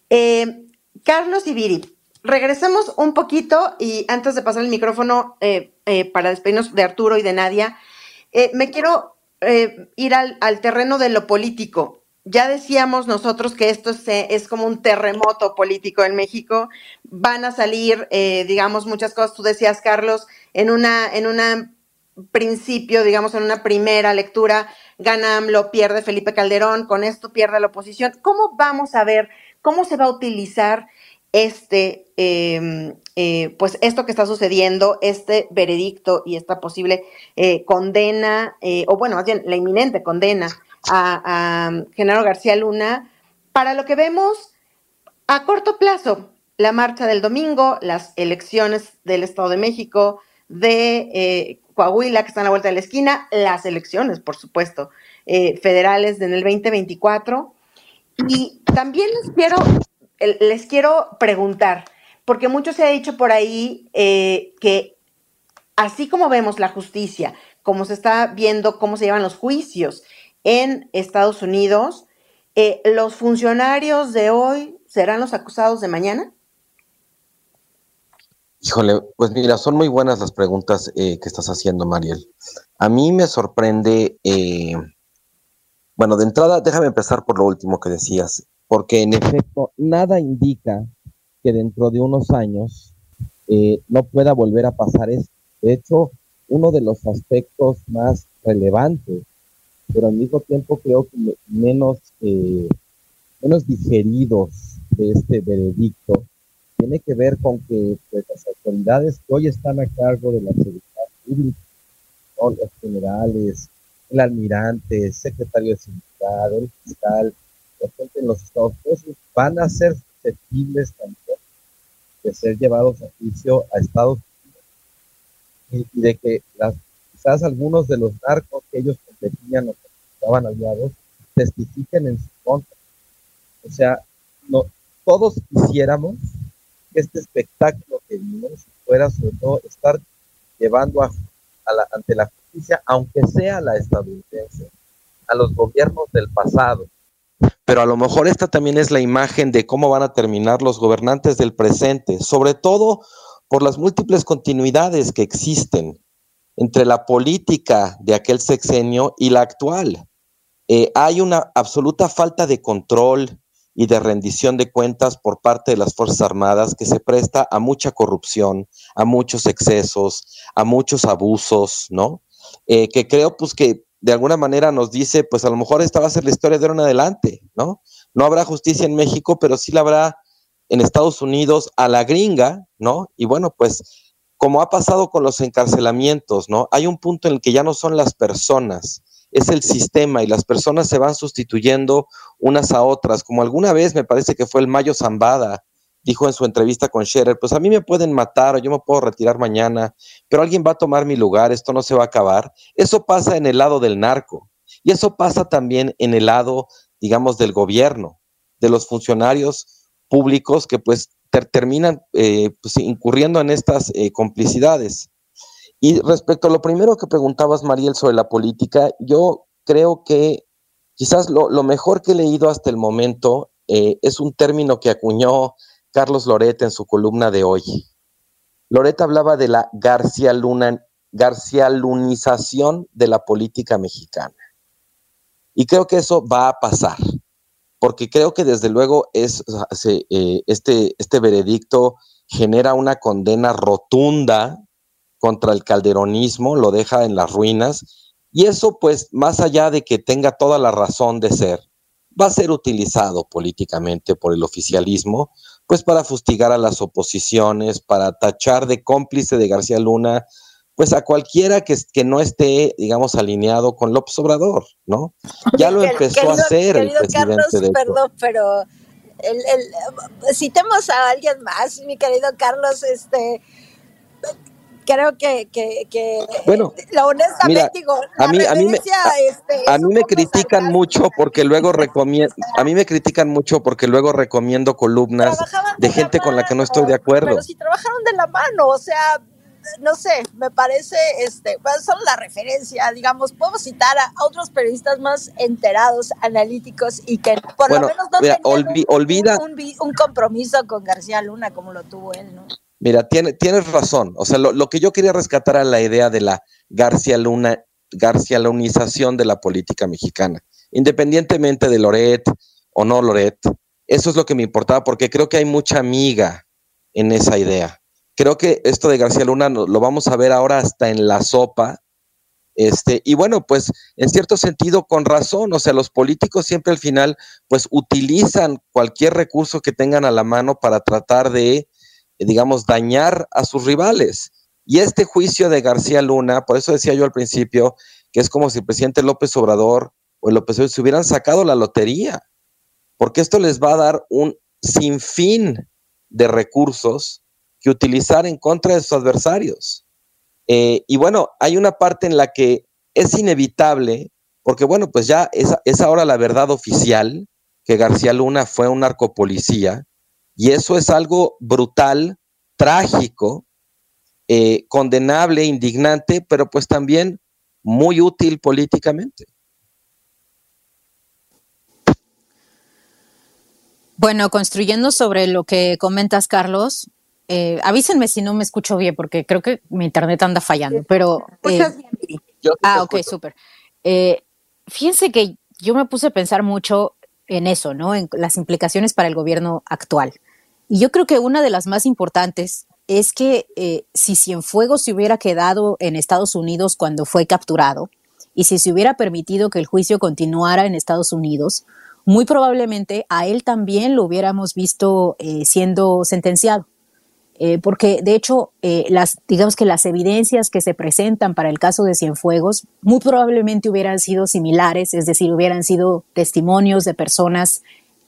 Em, Carlos y Viri, regresemos un poquito y antes de pasar el micrófono eh, eh, para despedirnos de Arturo y de Nadia, eh, me quiero eh, ir al, terreno de lo político. Ya decíamos nosotros que esto es, es como un terremoto político en México. Van a salir, eh, digamos, muchas cosas. Tú decías, Carlos, en una, en una principio, digamos, en una primera lectura, gana AMLO, pierde Felipe Calderón, con esto pierde la oposición. ¿Cómo vamos a ver cómo se va a utilizar este, em, eh, pues esto que está sucediendo, este veredicto y esta posible eh, condena, eh, o bueno, más bien la inminente condena a, Genaro García Luna, para lo que vemos a corto plazo, la marcha del domingo, las elecciones del Estado de México, de Coahuila, que están a la vuelta de la esquina, las elecciones, por supuesto, federales en el 2024. Y también les quiero les quiero preguntar, porque mucho se ha dicho por ahí eh, que así como vemos la justicia, como se está viendo cómo se llevan los juicios en Estados Unidos, eh, ¿los funcionarios de hoy serán los acusados de mañana? Híjole, pues mira, son muy buenas las preguntas eh, que estás haciendo, Mariel. A mí me sorprende, bueno, de entrada, déjame empezar por lo último que decías porque en efecto nada indica que dentro de unos años eh, no pueda volver a pasar esto. De hecho, uno de los aspectos más relevantes, pero al mismo tiempo creo que menos, eh, menos digeridos de este veredicto, tiene que ver con que pues, las autoridades que hoy están a cargo de la seguridad pública los generales, el almirante, el secretario de seguridad, el fiscal, la gente en los Estados Unidos, van a ser susceptibles también de ser llevados a juicio a Estados Unidos. Y, de que las, quizás algunos de los narcos que ellos competían o que estaban aliados testifiquen en su contra. O sea, no, todos quisiéramos que este espectáculo que vimos fuera sobre todo estar llevando la, ante la justicia, aunque sea la estadounidense, a los gobiernos del pasado. Pero a lo mejor esta también es la imagen de cómo van a terminar los gobernantes del presente, sobre todo por las múltiples continuidades que existen entre la política de aquel sexenio y la actual. Eh, hay una absoluta falta de control y de rendición de cuentas por parte de las Fuerzas Armadas que se presta a mucha corrupción, a muchos excesos, a muchos abusos, ¿no? Eh, que creo pues que de alguna manera nos dice, pues a lo mejor esta va a ser la historia de ahora en adelante, ¿no? No habrá justicia en México, pero sí la habrá en Estados Unidos a la gringa, ¿no? Y bueno, pues como ha pasado con los encarcelamientos, ¿no? Hay un punto en el que ya no son las personas, es el sistema y las personas se van sustituyendo unas a otras, como alguna vez me parece que fue el Mayo Zambada, dijo en su entrevista con Scherer, pues a mí me pueden matar o yo me puedo retirar mañana, pero alguien va a tomar mi lugar, esto no se va a acabar. Eso pasa en el lado del narco y eso pasa también en el lado, digamos, del gobierno, de los funcionarios públicos que pues terminan eh, pues, incurriendo en estas eh, complicidades. Y respecto a lo primero que preguntabas, Mariel, sobre la política, yo creo que quizás lo, mejor que he leído hasta el momento eh, es un término que acuñó Carlos Loret en su columna de hoy. Loret hablaba de la García Luna, Lunización de la política mexicana. Y creo que eso va a pasar, porque creo que desde luego es, eh, este, este veredicto genera una condena rotunda contra el calderonismo, lo deja en las ruinas, y eso pues más allá de que tenga toda la razón de ser, va a ser utilizado políticamente por el oficialismo, pues para fustigar a las oposiciones, para tachar de cómplice de García Luna, pues a cualquiera que, que no esté, digamos, alineado con López Obrador, ¿no? Ya lo empezó a hacer el presidente. Carlos, perdón, pero el, el, citemos a alguien más, mi querido Carlos, este creo que, que, que bueno, la honestamente digo, a mí, a mí me, este, a, mí me critican mucho porque luego recomiendo, a mí me critican mucho porque luego recomiendo columnas de gente con la que no estoy de acuerdo. Pero si trabajaron de la mano, o sea, no sé, me parece, este, pues son la referencia, digamos, puedo citar a, otros periodistas más enterados, analíticos y que por lo menos no mira, olvida, un compromiso con García Luna como lo tuvo él, ¿no? Mira, tiene, tienes razón. O sea, lo, que yo quería rescatar era la idea de la García Luna, García Lunización de la política mexicana. Independientemente de Loret o no Loret, eso es lo que me importaba porque creo que hay mucha amiga en esa idea. Creo que esto de García Luna lo vamos a ver ahora hasta en la sopa. Este, y bueno, pues en cierto sentido con razón, o sea, los políticos siempre al final pues utilizan cualquier recurso que tengan a la mano para tratar de digamos, dañar a sus rivales. Y este juicio de García Luna, por eso decía yo al principio, que es como si el presidente López Obrador o el López Obrador se hubieran sacado la lotería, porque esto les va a dar un sinfín de recursos que utilizar en contra de sus adversarios. Eh, y bueno, hay una parte en la que es inevitable, porque bueno, pues ya es, es ahora la verdad oficial que García Luna fue un narcopolicía, y eso es algo brutal, trágico, eh, condenable, indignante, pero pues también muy útil políticamente. Bueno, construyendo sobre lo que comentas, Carlos, eh, avísenme si no me escucho bien, porque creo que mi internet anda fallando, pero... Eh, ah, ok, súper. fíjense que yo me puse a pensar mucho en eso, ¿no? En las implicaciones para el gobierno actual. Y yo creo que una de las más importantes es que eh, si Cienfuegos se hubiera quedado en Estados Unidos cuando fue capturado y si se hubiera permitido que el juicio continuara en Estados Unidos, muy probablemente a él también lo hubiéramos visto eh, siendo sentenciado. Eh, porque de hecho, eh, las, digamos que las evidencias que se presentan para el caso de Cienfuegos muy probablemente hubieran sido similares, es decir, hubieran sido testimonios de personas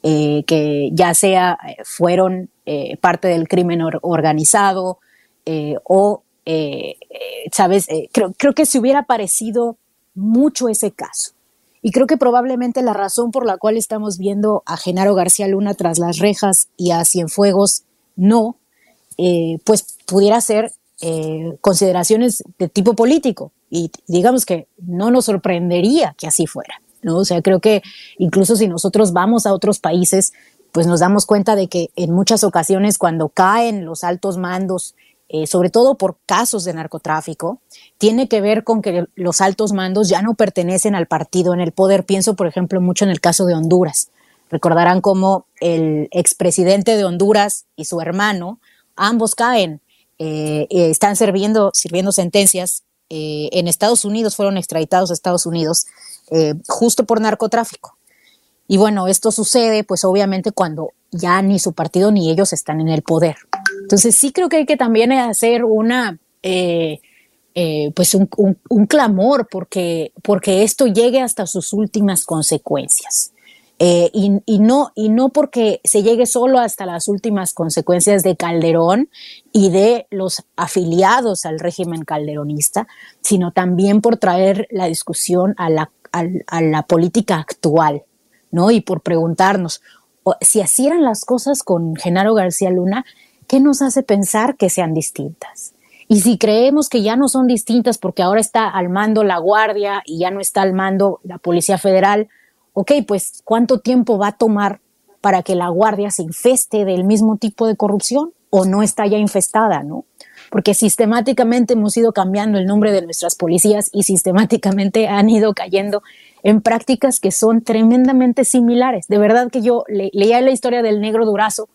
eh, que ya sea fueron parte del crimen organizado o, sabes, creo, creo que se hubiera parecido mucho ese caso. Y creo que probablemente la razón por la cual estamos viendo a Genaro García Luna tras las rejas y a Cienfuegos no, eh, pues pudiera ser eh, consideraciones de tipo político. Y digamos que no nos sorprendería que así fuera. ¿no? O sea, creo que incluso si nosotros vamos a otros países, pues nos damos cuenta de que en muchas ocasiones cuando caen los altos mandos, eh, sobre todo por casos de narcotráfico, tiene que ver con que los altos mandos ya no pertenecen al partido en el poder. Pienso, por ejemplo, mucho en el caso de Honduras. Recordarán cómo el expresidente de Honduras y su hermano ambos caen, eh, eh, están sirviendo, sentencias eh, en Estados Unidos, fueron extraditados a Estados Unidos justo por narcotráfico. Y bueno, esto sucede pues obviamente cuando ya ni su partido ni ellos están en el poder. Entonces sí creo que hay que también hacer una, pues un, un, clamor porque, porque esto llegue hasta sus últimas consecuencias. Eh, y, no, y no porque se llegue solo hasta las últimas consecuencias de Calderón y de los afiliados al régimen calderonista, sino también por traer la discusión a la, a, la política actual, ¿no? Y por preguntarnos, si así eran las cosas con Genaro García Luna, ¿qué nos hace pensar que sean distintas? Y si creemos que ya no son distintas porque ahora está al mando la Guardia y ya no está al mando la Policía Federal, ok, pues ¿cuánto tiempo va a tomar para que la guardia se infeste del mismo tipo de corrupción o no está ya infestada, ¿no? Porque sistemáticamente hemos ido cambiando el nombre de nuestras policías y sistemáticamente han ido cayendo en prácticas que son tremendamente similares. De verdad que yo leía la historia del negro durazo,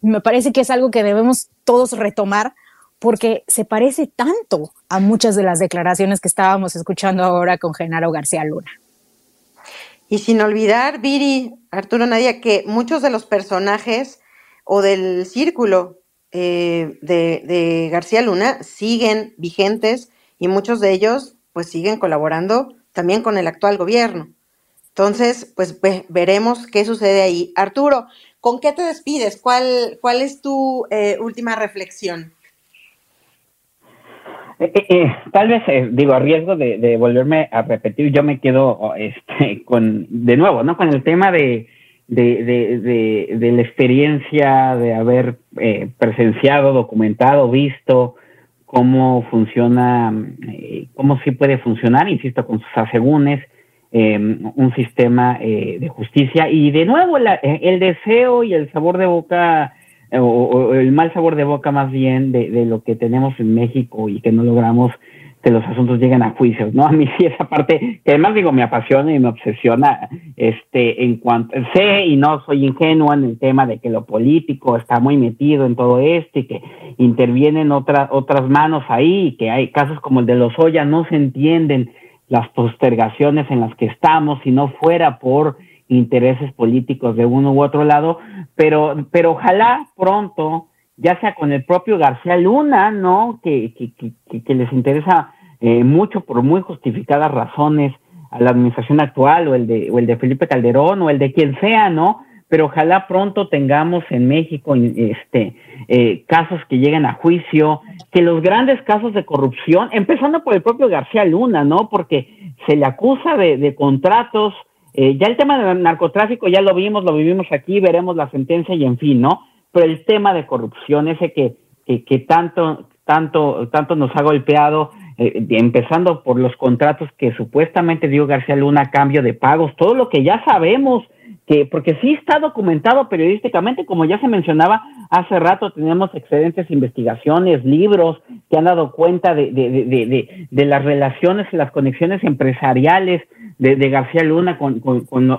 me parece que es algo que debemos todos retomar porque se parece tanto a muchas de las declaraciones que estábamos escuchando ahora con Genaro García Luna. Y sin olvidar, Viri, Arturo Nadia, que muchos de los personajes o del círculo eh, de, García Luna siguen vigentes y muchos de ellos pues siguen colaborando también con el actual gobierno. Entonces, pues veremos qué sucede ahí. Arturo, ¿con qué te despides? ¿Cuál, cuál es tu eh, última reflexión? Eh, eh, eh, tal vez, digo, a riesgo de, volverme a repetir, yo me quedo este, con, de nuevo, ¿no? Con el tema de, de, de la experiencia de haber presenciado, documentado, visto cómo funciona, cómo sí puede funcionar, insisto, con sus asegúnes, un sistema de justicia y de nuevo el deseo y el sabor de boca o, el mal sabor de boca más bien de, de, lo que tenemos en México y que no logramos que los asuntos lleguen a juicios, ¿no? A mí sí esa parte, que además digo, me apasiona y me obsesiona, este, en cuanto, sé y no soy ingenuo en el tema de que lo político está muy metido en todo esto y que intervienen otras otras manos ahí y que hay casos como el de los Oya, no se entienden las postergaciones en las que estamos si no fuera por intereses políticos de uno u otro lado, pero, pero ojalá pronto, ya sea con el propio García Luna, ¿no? Que, que, que, les interesa eh, mucho por muy justificadas razones a la administración actual o el de, o el de Felipe Calderón o el de quien sea, ¿no? Pero ojalá pronto tengamos en México este, eh, casos que lleguen a juicio, que los grandes casos de corrupción, empezando por el propio García Luna, ¿no? Porque se le acusa de contratos eh, ya el tema del narcotráfico ya lo vimos, lo vivimos aquí, veremos la sentencia y en fin, ¿no? Pero el tema de corrupción, ese que, que, tanto, tanto, tanto nos ha golpeado, eh, empezando por los contratos que supuestamente dio García Luna a cambio de pagos, todo lo que ya sabemos, que, porque sí está documentado periodísticamente, como ya se mencionaba hace rato, tenemos excelentes investigaciones, libros que han dado cuenta de, de, de, de las relaciones y las conexiones empresariales de, García Luna con,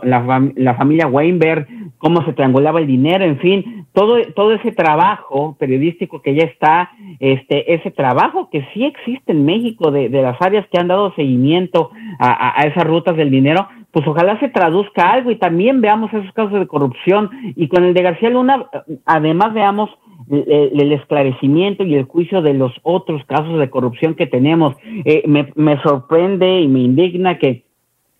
la, familia Weinberg, cómo se triangulaba el dinero, en fin, todo, todo ese trabajo periodístico que ya está, este, ese trabajo que sí existe en México de, las áreas que han dado seguimiento a, esas rutas del dinero, pues ojalá se traduzca algo y también veamos esos casos de corrupción y con el de García Luna, además veamos el, esclarecimiento y el juicio de los otros casos de corrupción que tenemos. Eh, me, me sorprende y me indigna que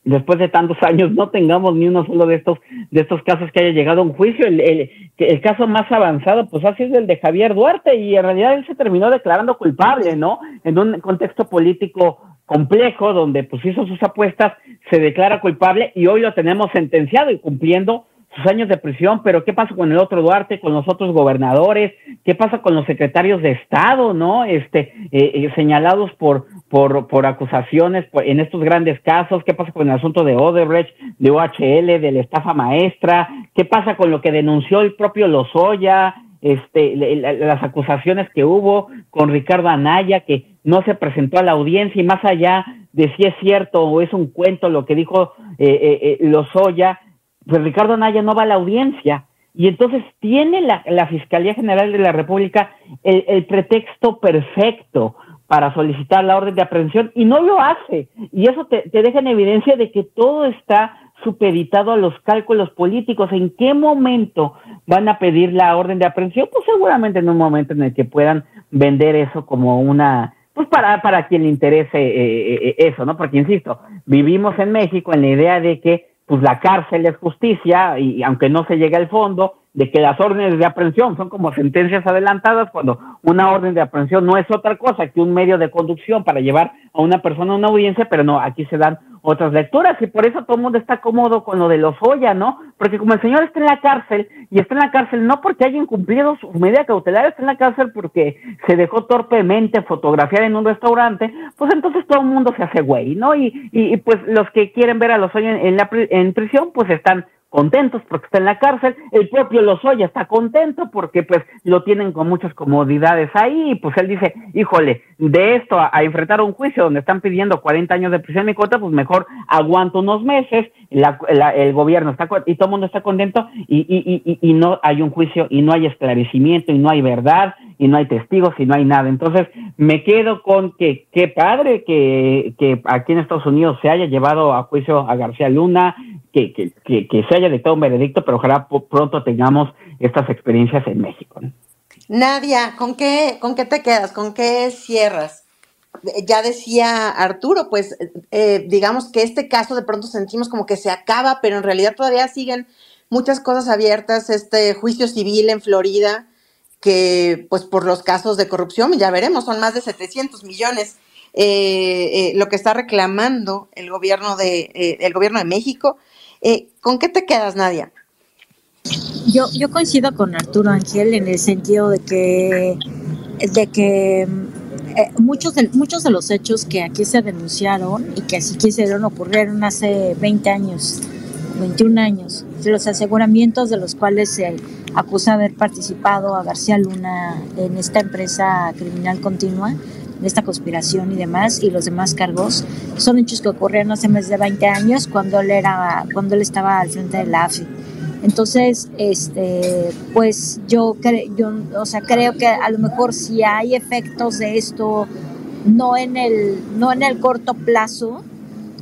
después de tantos años no tengamos ni uno solo de estos de estos casos que haya llegado a un juicio. El, el, el, caso más avanzado, pues ha sido el de Javier Duarte y en realidad él se terminó declarando culpable, ¿no? En un contexto político complejo donde pues hizo sus apuestas, se declara culpable y hoy lo tenemos sentenciado y cumpliendo sus años de prisión, pero ¿qué pasa con el otro Duarte, con los otros gobernadores? ¿Qué pasa con los secretarios de Estado, no? Este, eh, eh, señalados por, por, por acusaciones en estos grandes casos, ¿qué pasa con el asunto de Odebrecht, de OHL, de la estafa maestra? ¿Qué pasa con lo que denunció el propio Lozoya? Este, las acusaciones que hubo con Ricardo Anaya, que no se presentó a la audiencia y más allá de si es cierto o es un cuento lo que dijo eh, eh, eh Lozoya, pues Ricardo Anaya no va a la audiencia. Y entonces tiene la, Fiscalía General de la República el, el, pretexto perfecto para solicitar la orden de aprehensión y no lo hace. Y eso te, te deja en evidencia de que todo está supeditado a los cálculos políticos. ¿En qué momento van a pedir la orden de aprehensión? Pues seguramente en un momento en el que puedan vender eso como una, pues para, para quien le interese eh, eh, eso, ¿no? Porque, insisto, vivimos en México en la idea de que pues la cárcel es justicia y aunque no se llegue al fondo, de que las órdenes de aprehensión son como sentencias adelantadas cuando una orden de aprehensión no es otra cosa que un medio de conducción para llevar a una persona a una audiencia, pero no, aquí se dan otras lecturas y por eso todo el mundo está cómodo con lo de los Oya, ¿no? Porque como el señor está en la cárcel y está en la cárcel no porque haya incumplido su medida cautelar, está en la cárcel porque se dejó torpemente fotografiar en un restaurante, pues entonces todo el mundo se hace güey, ¿no? Y, y, pues los que quieren ver a los Oya en, en prisión, pues están contentos porque está en la cárcel, el propio Lozoya está contento porque pues lo tienen con muchas comodidades ahí, y pues él dice, híjole, de esto a, enfrentar un juicio donde están pidiendo 40 años de prisión y cuota, pues mejor aguanto unos meses, el gobierno está y todo el mundo está contento y, y, y, y no hay un juicio y no hay esclarecimiento y no hay verdad y no hay testigos y no hay nada. Entonces me quedo con que qué padre que, que aquí en Estados Unidos se haya llevado a juicio a García Luna, que, que, que, se haya dictado un veredicto, pero ojalá pronto tengamos estas experiencias en México. Nadia, ¿con qué, ¿con qué te quedas? ¿Con qué cierras? Ya decía Arturo, pues eh, digamos que este caso de pronto sentimos como que se acaba, pero en realidad todavía siguen muchas cosas abiertas, este juicio civil en Florida, que pues por los casos de corrupción, ya veremos, son más de 700 millones eh, eh, lo que está reclamando el gobierno de, el gobierno de México eh, ¿Con qué te quedas, Nadia? Yo, yo coincido con Arturo Ángel en el sentido de que, de que eh, muchos, de, muchos de los hechos que aquí se denunciaron y que así quisieron ocurrieron hace 20 años, 21 años. Los aseguramientos de los cuales se acusa haber participado a García Luna en esta empresa criminal continua de esta conspiración y demás, y los demás cargos, son hechos que ocurrieron hace más de 20 años cuando él, era, cuando él estaba al frente de la AFI. Entonces, este, pues yo, yo o sea, creo que a lo mejor si hay efectos de esto, no en el, no en el corto plazo,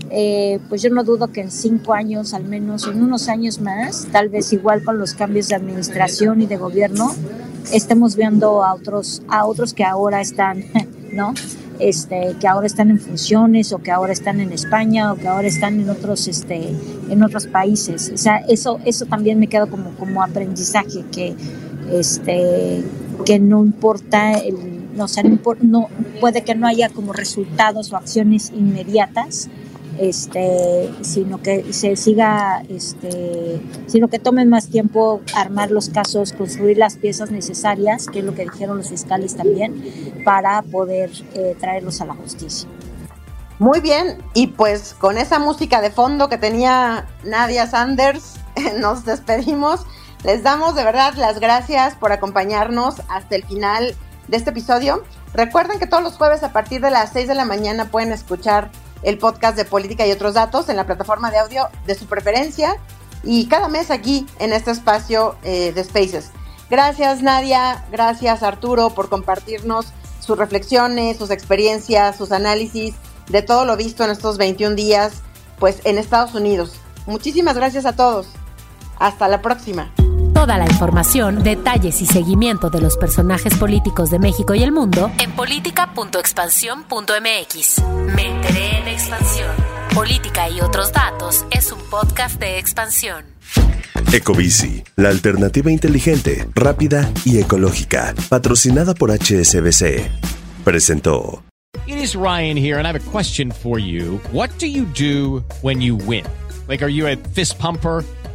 eh, pues yo no dudo que en cinco años, al menos en unos años más, tal vez igual con los cambios de administración y de gobierno, estemos viendo a otros, a otros que ahora están ¿no? Este, que ahora están en funciones o que ahora están en España o que ahora están en otros, este, en otros países. O sea, eso, eso también me queda como, como aprendizaje, que, este, que no importa, el, no, no, puede que no haya como resultados o acciones inmediatas, este, sino que se siga, este, sino que tomen más tiempo armar los casos, construir las piezas necesarias, que es lo que dijeron los fiscales también, para poder eh, traerlos a la justicia. Muy bien, y pues con esa música de fondo que tenía Nadia Sanders, nos despedimos. Les damos de verdad las gracias por acompañarnos hasta el final de este episodio. Recuerden que todos los jueves a partir de las 6 de la mañana pueden escuchar el podcast de política y otros datos en la plataforma de audio de su preferencia y cada mes aquí en este espacio eh, de Spaces. Gracias Nadia, gracias Arturo por compartirnos sus reflexiones, sus experiencias, sus análisis de todo lo visto en estos 21 días pues en Estados Unidos. Muchísimas gracias a todos. Hasta la próxima. Toda la información, detalles y seguimiento de los personajes políticos de México y el mundo en política.expansión.mx. Me enteré en expansión. Política y otros datos es un podcast de expansión. Ecobici, la alternativa inteligente, rápida y ecológica, patrocinada por HSBC, presentó. It is Ryan here and I have a question for you. What do you do when you win? Like, are you a fist pumper?